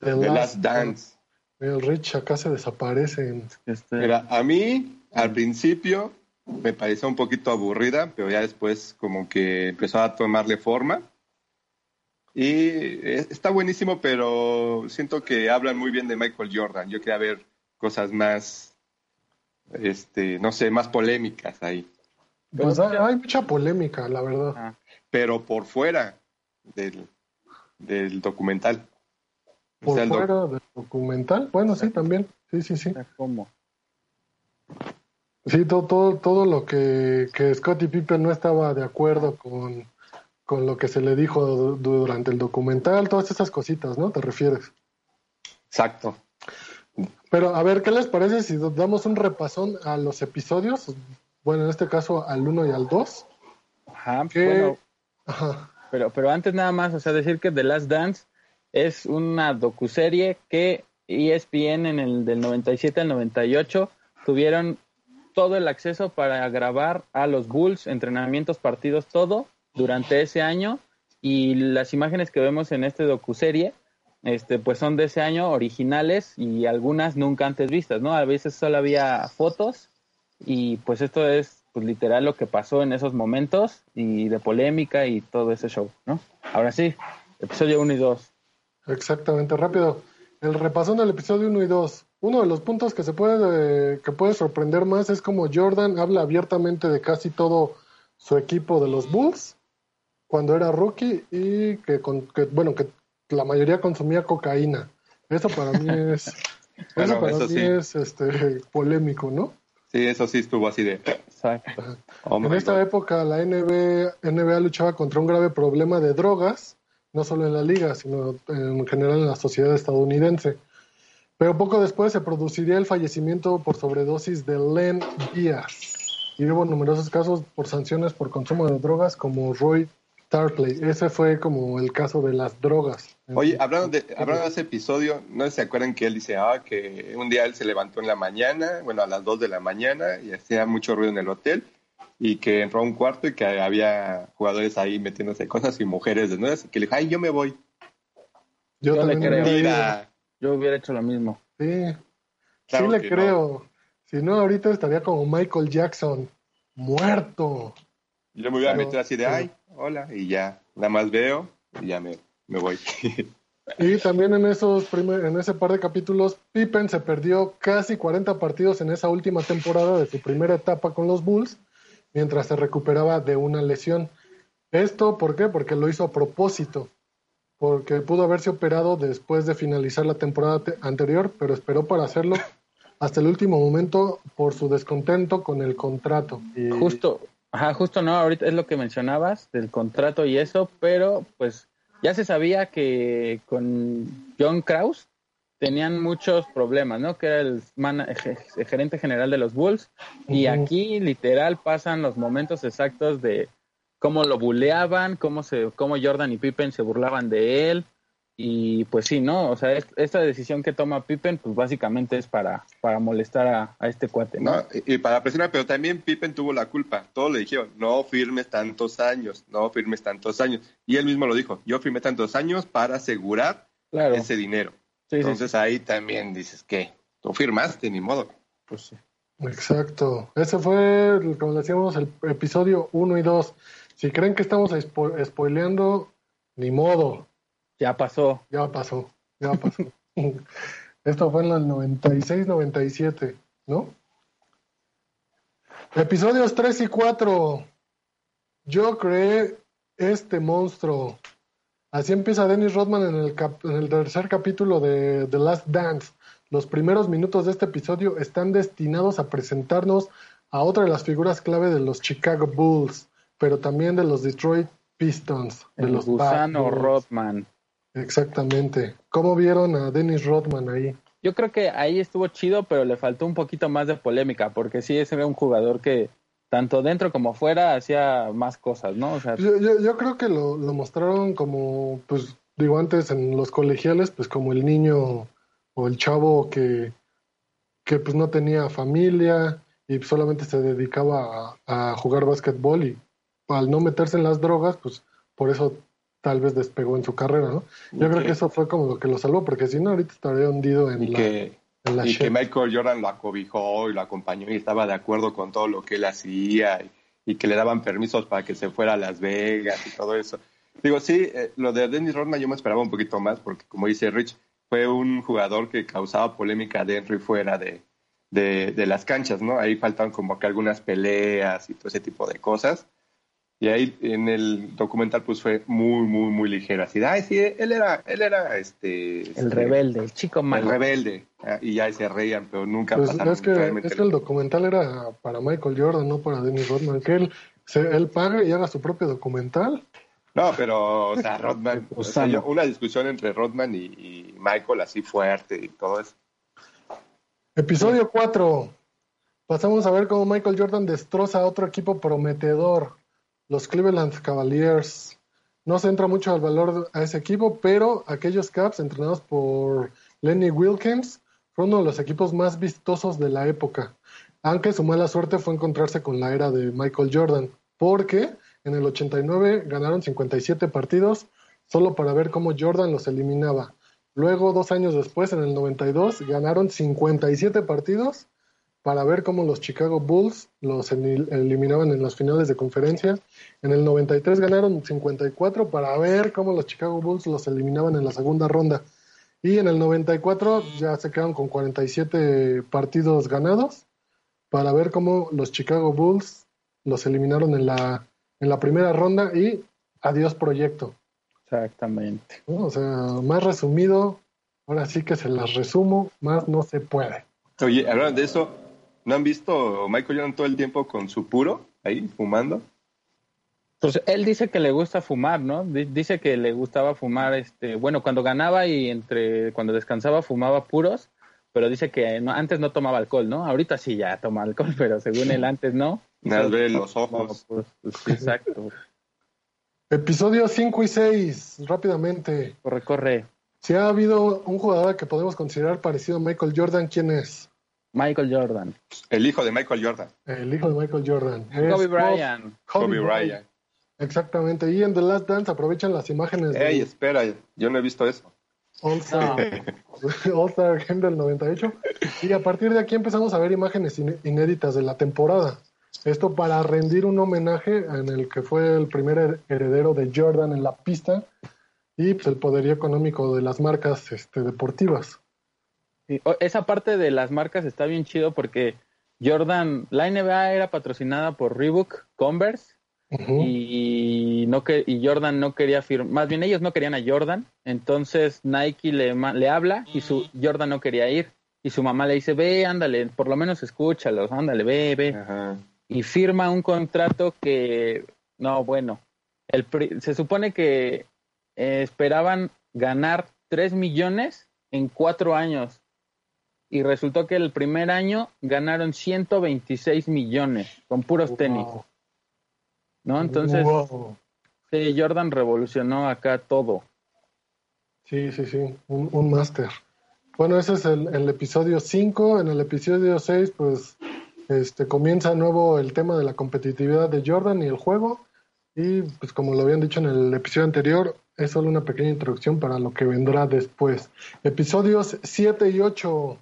Speaker 2: The, Last, Dance.
Speaker 1: El Rich acá se desaparece.
Speaker 2: Este... Mira, a mí al principio me pareció un poquito aburrida, pero ya después como que empezó a tomarle forma. Y está buenísimo, pero siento que hablan muy bien de Michael Jordan. Yo quería ver cosas más, este, no sé, más polémicas ahí.
Speaker 1: Pues hay, mucha polémica, la verdad. Ah.
Speaker 2: pero por fuera del, del documental.
Speaker 1: ¿Por fuera del documental? Bueno, sí, también. Sí, sí, sí.
Speaker 3: ¿Cómo?
Speaker 1: Sí, todo, todo, todo lo que, que Scottie Pippen no estaba de acuerdo con con lo que se le dijo durante el documental, todas esas cositas, ¿no? ¿Te refieres?
Speaker 2: Exacto.
Speaker 1: Pero a ver, ¿qué les parece si damos un repasón a los episodios? Bueno, en este caso al 1 y al 2.
Speaker 3: Ajá, bueno. Ajá. Pero, pero antes nada más, o sea, decir que The Last Dance es una docuserie que ESPN en el del 97 al 98 tuvieron todo el acceso para grabar a los Bulls, entrenamientos, partidos, todo durante ese año y las imágenes que vemos en este docuserie este pues son de ese año originales y algunas nunca antes vistas, ¿no? A veces solo había fotos y pues esto es pues literal lo que pasó en esos momentos y de polémica y todo ese show, ¿no? Ahora sí, episodio 1 y 2.
Speaker 1: Exactamente, rápido. El repasón del episodio 1 y 2. Uno de los puntos que se puede que puede sorprender más es como Jordan habla abiertamente de casi todo su equipo de los Bulls cuando era rookie y que, con, que bueno, que la mayoría consumía cocaína. Eso para mí es, eso para mí es este, polémico, ¿no?
Speaker 2: Sí, eso sí estuvo así de...
Speaker 1: Oh en esta época la NBA, NBA luchaba contra un grave problema de drogas, no solo en la liga, sino en general en la sociedad estadounidense. Pero poco después se produciría el fallecimiento por sobredosis de Len Díaz. Y hubo numerosos casos por sanciones por consumo de drogas como Roy Starplay. Ese fue como el caso de las drogas.
Speaker 2: Oye, hablando de, hablando de ese episodio, ¿no se acuerdan que él dice ah, que un día él se levantó en la mañana, bueno, a las 2 de la mañana, y hacía mucho ruido en el hotel, y que entró a un cuarto y que había jugadores ahí metiéndose cosas y mujeres desnudas, y que le dijo, ay, yo me voy.
Speaker 3: Yo, le creo. Yo hubiera hecho lo mismo.
Speaker 1: Sí, sí le creo. Si no, ahorita estaría como Michael Jackson, muerto.
Speaker 2: Yo me voy a meter así de, ay, hola, y ya, nada más veo y ya me, me voy.
Speaker 1: Y también en esos en ese par de capítulos, Pippen se perdió casi 40 partidos en esa última temporada de su primera etapa con los Bulls, mientras se recuperaba de una lesión. Esto, ¿por qué? Porque lo hizo a propósito, porque pudo haberse operado después de finalizar la temporada anterior, pero esperó para hacerlo hasta el último momento por su descontento con el contrato.
Speaker 3: Justo, ajá, justo no, ahorita es lo que mencionabas del contrato y eso, pero pues ya se sabía que con John Kraus tenían muchos problemas, ¿no? Que era el, gerente general de los Bulls y aquí literal pasan los momentos exactos de cómo lo buleaban, cómo se cómo Jordan y Pippen se burlaban de él y pues sí, ¿no? O sea, esta decisión que toma Pippen, pues básicamente es para, para molestar a, este cuate, ¿no?
Speaker 2: y, para presionar, pero también Pippen tuvo la culpa. Todos le dijeron, no firmes tantos años, no firmes tantos años. Y él mismo lo dijo, yo firmé tantos años para asegurar ese dinero. Entonces ahí también dices que tú firmaste, ni modo.
Speaker 3: Pues sí.
Speaker 1: Exacto. Ese fue, como decíamos, el episodio 1 y 2. Si creen que estamos spoileando, ni modo.
Speaker 3: Ya pasó.
Speaker 1: Ya pasó, ya pasó. Esto fue en el 96-97, ¿no? Episodios 3 y 4. Yo creé este monstruo. Así empieza Dennis Rodman en el, en el tercer capítulo de The Last Dance. Los primeros minutos de este episodio están destinados a presentarnos a otra de las figuras clave de los Chicago Bulls, pero también de los Detroit Pistons. De
Speaker 3: el
Speaker 1: los
Speaker 3: gusano Rodman.
Speaker 1: Exactamente. ¿Cómo vieron a Dennis Rodman ahí?
Speaker 3: Yo creo que ahí estuvo chido, pero le faltó un poquito más de polémica, porque sí, ese era un jugador que tanto dentro como fuera hacía más cosas, ¿no?
Speaker 1: yo, creo que lo, mostraron como, pues, digo antes en los colegiales, pues como el niño o el chavo que, que pues no tenía familia y solamente se dedicaba a, a jugar básquetbol y al no meterse en las drogas, pues por eso tal vez despegó en su carrera, ¿no? Yo creo que eso fue como lo que lo salvó, porque si no, ahorita estaría hundido en
Speaker 2: y
Speaker 1: la.
Speaker 2: Que, y que Michael Jordan lo acobijó y lo acompañó y estaba de acuerdo con todo lo que él hacía y, que le daban permisos para que se fuera a Las Vegas y todo eso. Digo, sí, eh, lo de Dennis Rodman yo me esperaba un poquito más, porque como dice Rich, fue un jugador que causaba polémica dentro y fuera de, de, de las canchas, ¿no? Ahí faltan como que algunas peleas y todo ese tipo de cosas y ahí en el documental pues fue muy, muy, muy ligero. Así, ay, sí, él era, él era este...
Speaker 3: El
Speaker 2: este,
Speaker 3: rebelde, el chico malo.
Speaker 2: El rebelde. Ah, y ya se reían, pero nunca
Speaker 1: pues Es que, es que el documental era para Michael Jordan, no para Dennis Rodman. Que él, se, él pague y haga su propio documental.
Speaker 2: No, pero, o sea, Rodman, una discusión entre Rodman y, Michael así fuerte y todo eso.
Speaker 1: Episodio 4. Pasamos a ver cómo Michael Jordan destroza a otro equipo prometedor los Cleveland Cavaliers. No se entra mucho al valor a ese equipo, pero aquellos Caps entrenados por Lenny Wilkins fueron uno de los equipos más vistosos de la época, aunque su mala suerte fue encontrarse con la era de Michael Jordan, porque en el 89 ganaron 57 partidos solo para ver cómo Jordan los eliminaba. Luego, dos años después, en el 92, ganaron 57 partidos para ver cómo los Chicago Bulls los eliminaban en las finales de conferencia. En el 93 ganaron 54 para ver cómo los Chicago Bulls los eliminaban en la segunda ronda. Y en el 94 ya se quedaron con 47 partidos ganados para ver cómo los Chicago Bulls los eliminaron en la, en la primera ronda y adiós proyecto.
Speaker 3: Exactamente.
Speaker 1: O sea, más resumido, ahora sí que se las resumo, más no se puede.
Speaker 2: Oye, hablando de eso, ¿No han visto Michael Jordan todo el tiempo con su puro ahí fumando?
Speaker 3: Pues él dice que le gusta fumar, ¿no? Dice que le gustaba fumar, este, bueno, cuando ganaba y entre cuando descansaba fumaba puros, pero dice que antes no tomaba alcohol, ¿no? Ahorita sí ya toma alcohol, pero según él antes no.
Speaker 2: Nada ve los ojos.
Speaker 3: Pues, pues, exacto.
Speaker 1: Episodio 5 y 6, rápidamente.
Speaker 3: Corre, corre.
Speaker 1: Si ha habido un jugador que podemos considerar parecido a Michael Jordan, ¿quién es?
Speaker 3: Michael Jordan.
Speaker 2: El hijo de Michael Jordan.
Speaker 1: El hijo de Michael Jordan.
Speaker 3: Kobe Bryant.
Speaker 2: Kobe, Bryant.
Speaker 1: Exactamente. Y en The Last Dance aprovechan las imágenes.
Speaker 2: Ey, espera, yo no he visto eso.
Speaker 1: All Star, All Star Game del 98. Y a partir de aquí empezamos a ver imágenes inéditas de la temporada. Esto para rendir un homenaje en el que fue el primer heredero de Jordan en la pista y pues, el poderío económico de las marcas este, deportivas
Speaker 3: esa parte de las marcas está bien chido porque Jordan, la NBA era patrocinada por Reebok, Converse, y, no que, y Jordan no quería firmar, más bien ellos no querían a Jordan, entonces Nike le, le habla y su Jordan no quería ir. y su mamá le dice, ve, ándale, por lo menos escúchalos, ándale, ve, ve. Y firma un contrato que, no, bueno, el, se supone que eh, esperaban ganar 3 millones en cuatro años. Y resultó que el primer año ganaron 126 millones con puros tenis. ¿No? Entonces, Jordan revolucionó acá todo.
Speaker 1: Sí, sí, sí, un, un máster. Bueno, ese es el, el episodio 5. En el episodio 6, pues, este, comienza de nuevo el tema de la competitividad de Jordan y el juego. Y, pues, como lo habían dicho en el episodio anterior, es solo una pequeña introducción para lo que vendrá después. Episodios 7 y 8.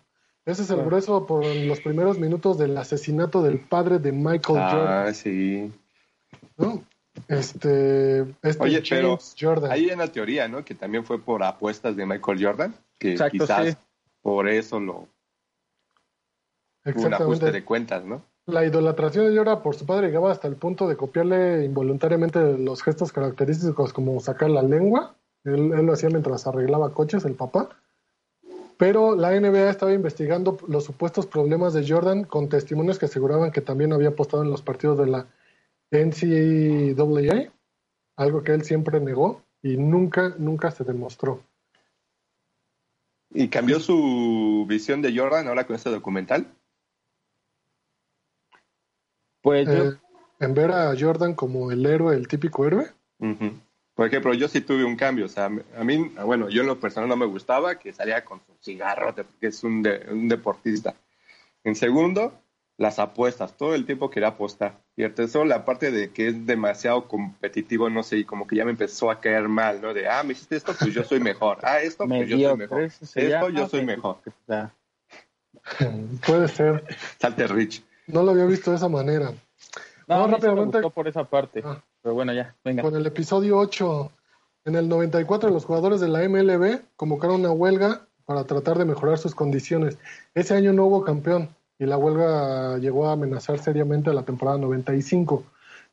Speaker 1: Ese es el grueso por los primeros minutos del asesinato del padre de Michael ah, Jordan.
Speaker 2: Ah, sí.
Speaker 1: ¿No? Este, este
Speaker 2: Oye, pero Jordan. hay una teoría, ¿no? Que también fue por apuestas de Michael Jordan, que quizás por eso lo un ajuste de cuentas, ¿no?
Speaker 1: La idolatración de Jordan por su padre llegaba hasta el punto de copiarle involuntariamente los gestos característicos como sacar la lengua. Él, él lo hacía mientras arreglaba coches, el papá. Pero la NBA estaba investigando los supuestos problemas de Jordan con testimonios que aseguraban que también había apostado en los partidos de la NCAA, algo que él siempre negó y nunca, nunca se demostró.
Speaker 2: ¿Y cambió su visión de Jordan ahora con este documental?
Speaker 1: Pues eh, En ver a Jordan como el héroe, el típico héroe.
Speaker 2: Por ejemplo, yo sí tuve un cambio. O sea, a mí, bueno, yo en lo personal no me gustaba que salía con su cigarro, porque es un, un deportista. En segundo, las apuestas, todo el tiempo quería apostar. Y el tercero, la parte de que es demasiado competitivo, no sé, y como que ya me empezó a caer mal, ¿no? De, ah, me hiciste esto, pues yo soy mejor. Ah, esto, pues yo soy mejor. Esto, yo soy mejor.
Speaker 1: Puede ser.
Speaker 2: Salte Rich.
Speaker 1: No lo había visto de esa manera.
Speaker 3: No, rápidamente. Me por esa parte. Ah. Pero bueno, ya, venga.
Speaker 1: Con el episodio 8, en el 94, los jugadores de la MLB convocaron una huelga para tratar de mejorar sus condiciones. Ese año no hubo campeón y la huelga llegó a amenazar seriamente a la temporada 95.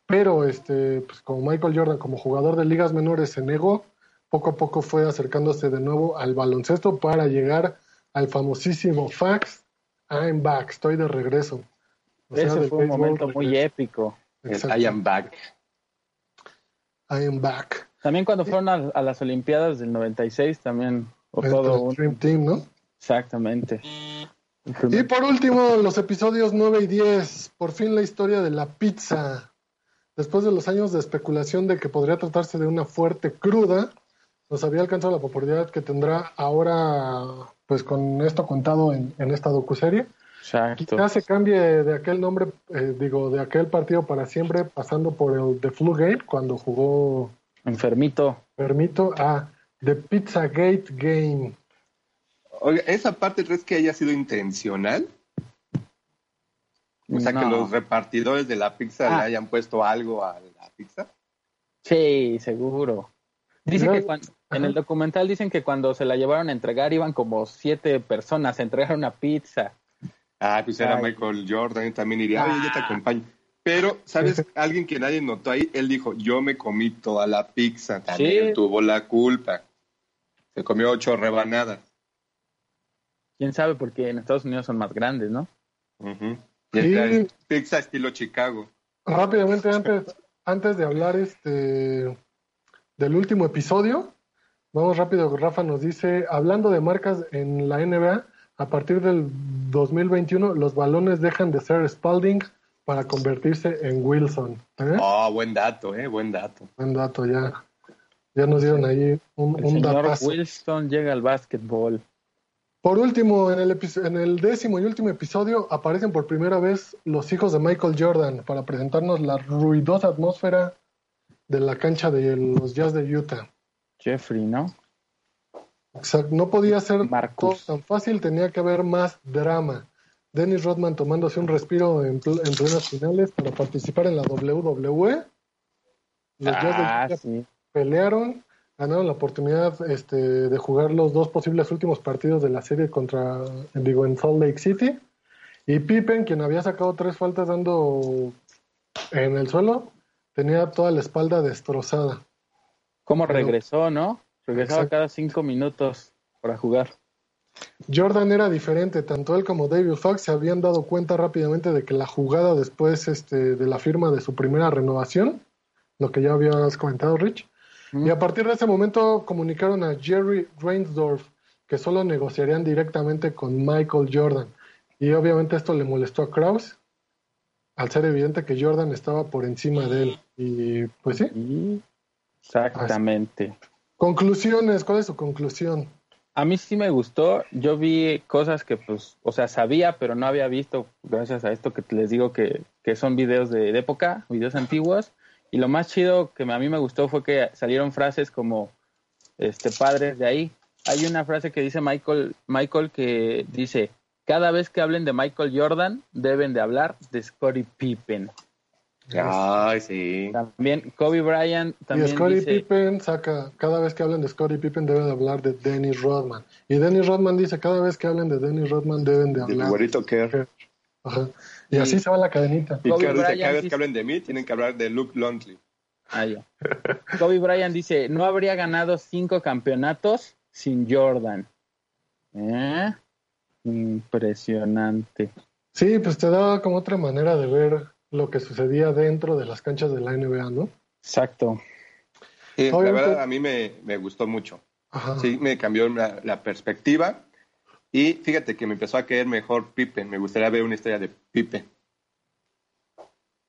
Speaker 1: Pero este, pues como Michael Jordan, como jugador de ligas menores, se negó, poco a poco fue acercándose de nuevo al baloncesto para llegar al famosísimo fax, I'm back, estoy de regreso.
Speaker 3: Ese fue un momento muy épico.
Speaker 2: I am back.
Speaker 1: I am back.
Speaker 3: También cuando fueron a, las Olimpiadas del 96 también.
Speaker 1: O todo un... Dream Team, ¿no?
Speaker 3: Exactamente.
Speaker 1: Y por último, los episodios 9 y 10. Por fin la historia de la pizza. Después de los años de especulación de que podría tratarse de una fuerte cruda, nos había alcanzado la popularidad que tendrá ahora, pues con esto contado en, esta docuserie.
Speaker 3: Exacto.
Speaker 1: Quizás se cambie de aquel nombre, eh, digo, de aquel partido para siempre, pasando por el The Flu Game, cuando jugó...
Speaker 3: Enfermito.
Speaker 1: Enfermito a The Pizzagate Game.
Speaker 2: Oiga, ¿esa parte crees que haya sido intencional? O sea, que los repartidores de la pizza le ah. hayan puesto algo a la pizza.
Speaker 3: Sí, seguro. Dice que en el documental dicen que cuando se la llevaron a entregar iban como siete personas a entregar una pizza.
Speaker 2: Ah, pues era Michael Jordan, también iría, oye, yo te ah. acompaño. Pero, ¿sabes? Alguien que nadie notó ahí, él dijo, yo me comí toda la pizza, también tuvo la culpa. Se comió ocho rebanadas.
Speaker 3: Quién sabe, porque en Estados Unidos son más grandes, ¿no?
Speaker 2: Pizza estilo Chicago.
Speaker 1: Rápidamente, antes, antes de hablar este del último episodio, vamos rápido, Rafa nos dice, hablando de marcas en la NBA, a partir del 2021 los balones dejan de ser Spalding para convertirse en Wilson.
Speaker 2: ¿eh? Oh, buen dato, eh, buen dato.
Speaker 1: Buen dato, ya. Ya nos dieron ahí un,
Speaker 3: el señor Wilson llega al básquetbol.
Speaker 1: Por último, en el, en el décimo y último episodio aparecen por primera vez los hijos de Michael Jordan para presentarnos la ruidosa atmósfera de la cancha de los Jazz de Utah.
Speaker 3: Jeffrey, ¿no?
Speaker 1: Exacto, no podía ser tan fácil, tenía que haber más drama. Dennis Rodman tomándose un respiro en, en plenas finales para participar en la WWE. Los Jazz de ah, Utah pelearon ganaron la oportunidad este, de jugar los dos posibles últimos partidos de la serie contra, digo, en Salt Lake City. Y Pippen, quien había sacado tres faltas dando en el suelo, tenía toda la espalda destrozada.
Speaker 3: ¿Cómo regresó, no? Regresaba cada cinco minutos para jugar.
Speaker 1: Jordan era diferente, tanto él como David Fox se habían dado cuenta rápidamente de que la jugada después este, de la firma de su primera renovación, lo que ya habías comentado, Rich, y a partir de ese momento comunicaron a Jerry Reinsdorf que solo negociarían directamente con Michael Jordan. Y obviamente esto le molestó a Kraus, al ser evidente que Jordan estaba por encima de él. Y pues sí.
Speaker 3: Exactamente.
Speaker 1: Conclusiones, ¿cuál es su conclusión?
Speaker 3: A mí sí me gustó. Yo vi cosas que, pues, o sea, sabía, pero no había visto, gracias a esto que les digo que, que son videos de, época, videos antiguos. Y lo más chido que a mí me gustó fue que salieron frases como, este, padres de ahí. Hay una frase que dice Michael, Michael que dice, cada vez que hablen de Michael Jordan, deben de hablar de Scottie Pippen.
Speaker 2: Ay, sí.
Speaker 3: También Kobe Bryant también
Speaker 1: y Scottie Pippen saca, cada vez que hablen de Scottie Pippen deben de hablar de Dennis Rodman. Y Dennis Rodman dice, cada vez que hablen de Dennis Rodman deben de hablar
Speaker 2: de Kerr.
Speaker 1: Ajá. Y así se va la cadenita.
Speaker 2: Y Kobe dice, cada vez que hablen de mí, tienen que hablar de Luke Longley.
Speaker 3: Ah, ya. Kobe Bryant dice, no habría ganado cinco campeonatos sin Jordan. ¿Eh? Impresionante.
Speaker 1: Sí, pues te da como otra manera de ver lo que sucedía dentro de las canchas de la NBA, ¿no?
Speaker 3: Exacto.
Speaker 2: la verdad a mí me, me gustó mucho. Sí, me cambió la, perspectiva. Y fíjate que me empezó a caer mejor Pippen. Me gustaría ver una historia de Pippen.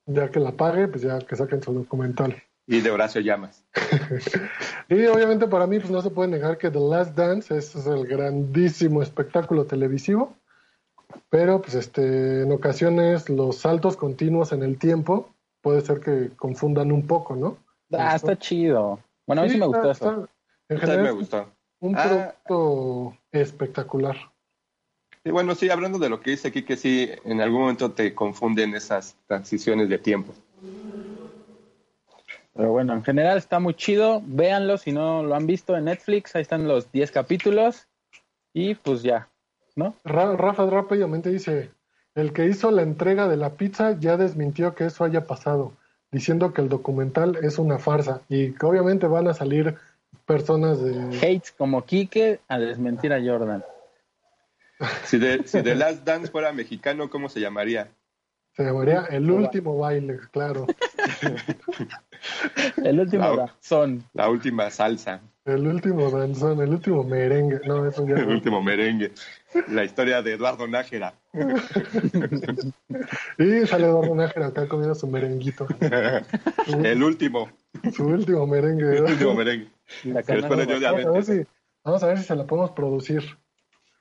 Speaker 1: Ya que la pague, pues ya que saquen su documental.
Speaker 2: Y de Horacio Llamas.
Speaker 1: y obviamente para mí pues no se puede negar que The Last Dance es el grandísimo espectáculo televisivo pero pues este en ocasiones los saltos continuos en el tiempo puede ser que confundan un poco, ¿no?
Speaker 3: Ah, está chido. Bueno, a mí sí, me gustó eso.
Speaker 1: En general, me gustó. Un ah. producto espectacular.
Speaker 2: Y bueno, sí, hablando de lo que dice aquí, que sí, en algún momento te confunden esas transiciones de tiempo.
Speaker 3: Pero bueno, en general está muy chido. Véanlo si no lo han visto en Netflix. Ahí están los 10 capítulos. Y pues ya, ¿no?
Speaker 1: Rafa rápidamente dice, el que hizo la entrega de la pizza ya desmintió que eso haya pasado, diciendo que el documental es una farsa y que obviamente van a salir personas de...
Speaker 3: Hates como Quique a desmentir a Jordan.
Speaker 2: Si de, si The Last Dance fuera mexicano, ¿cómo se llamaría?
Speaker 1: Se llamaría El Último Baile, claro.
Speaker 3: el último danzón.
Speaker 2: La última salsa.
Speaker 1: El último danzón, el último merengue. No, eso ya
Speaker 2: El último merengue. La historia de Eduardo Nájera.
Speaker 1: y sale Eduardo Nájera acá comiendo su merenguito.
Speaker 2: el último.
Speaker 1: Su último merengue.
Speaker 2: El último merengue.
Speaker 1: Después le dio diabetes. Vamos a, ver si, vamos a ver si se la podemos producir.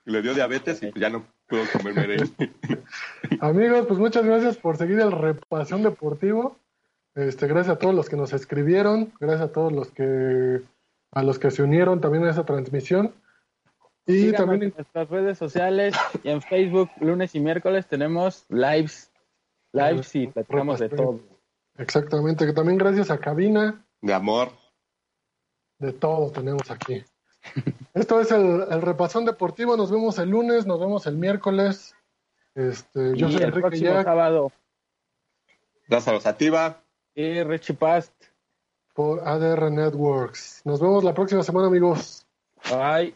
Speaker 2: Le dio diabetes y pues ya no pudo comer merengue.
Speaker 1: Amigos, pues muchas gracias por seguir el repasión deportivo. Este, gracias a todos los que nos escribieron, gracias a todos los que a los que se unieron también a esa transmisión. Y también
Speaker 3: en nuestras redes sociales y en Facebook, lunes y miércoles tenemos lives, lives y platicamos de todo.
Speaker 1: Exactamente, que también gracias a Cabina.
Speaker 2: De amor.
Speaker 1: De todo tenemos aquí. Esto es el, el, repasón deportivo. Nos vemos el lunes, nos vemos el miércoles. Este, yo soy
Speaker 3: el Enrique próximo sábado.
Speaker 2: Lázaro Sativa.
Speaker 3: Y Richie Past.
Speaker 1: Por ADR Networks. Nos vemos la próxima semana, amigos.
Speaker 3: Bye.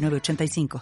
Speaker 5: 906985.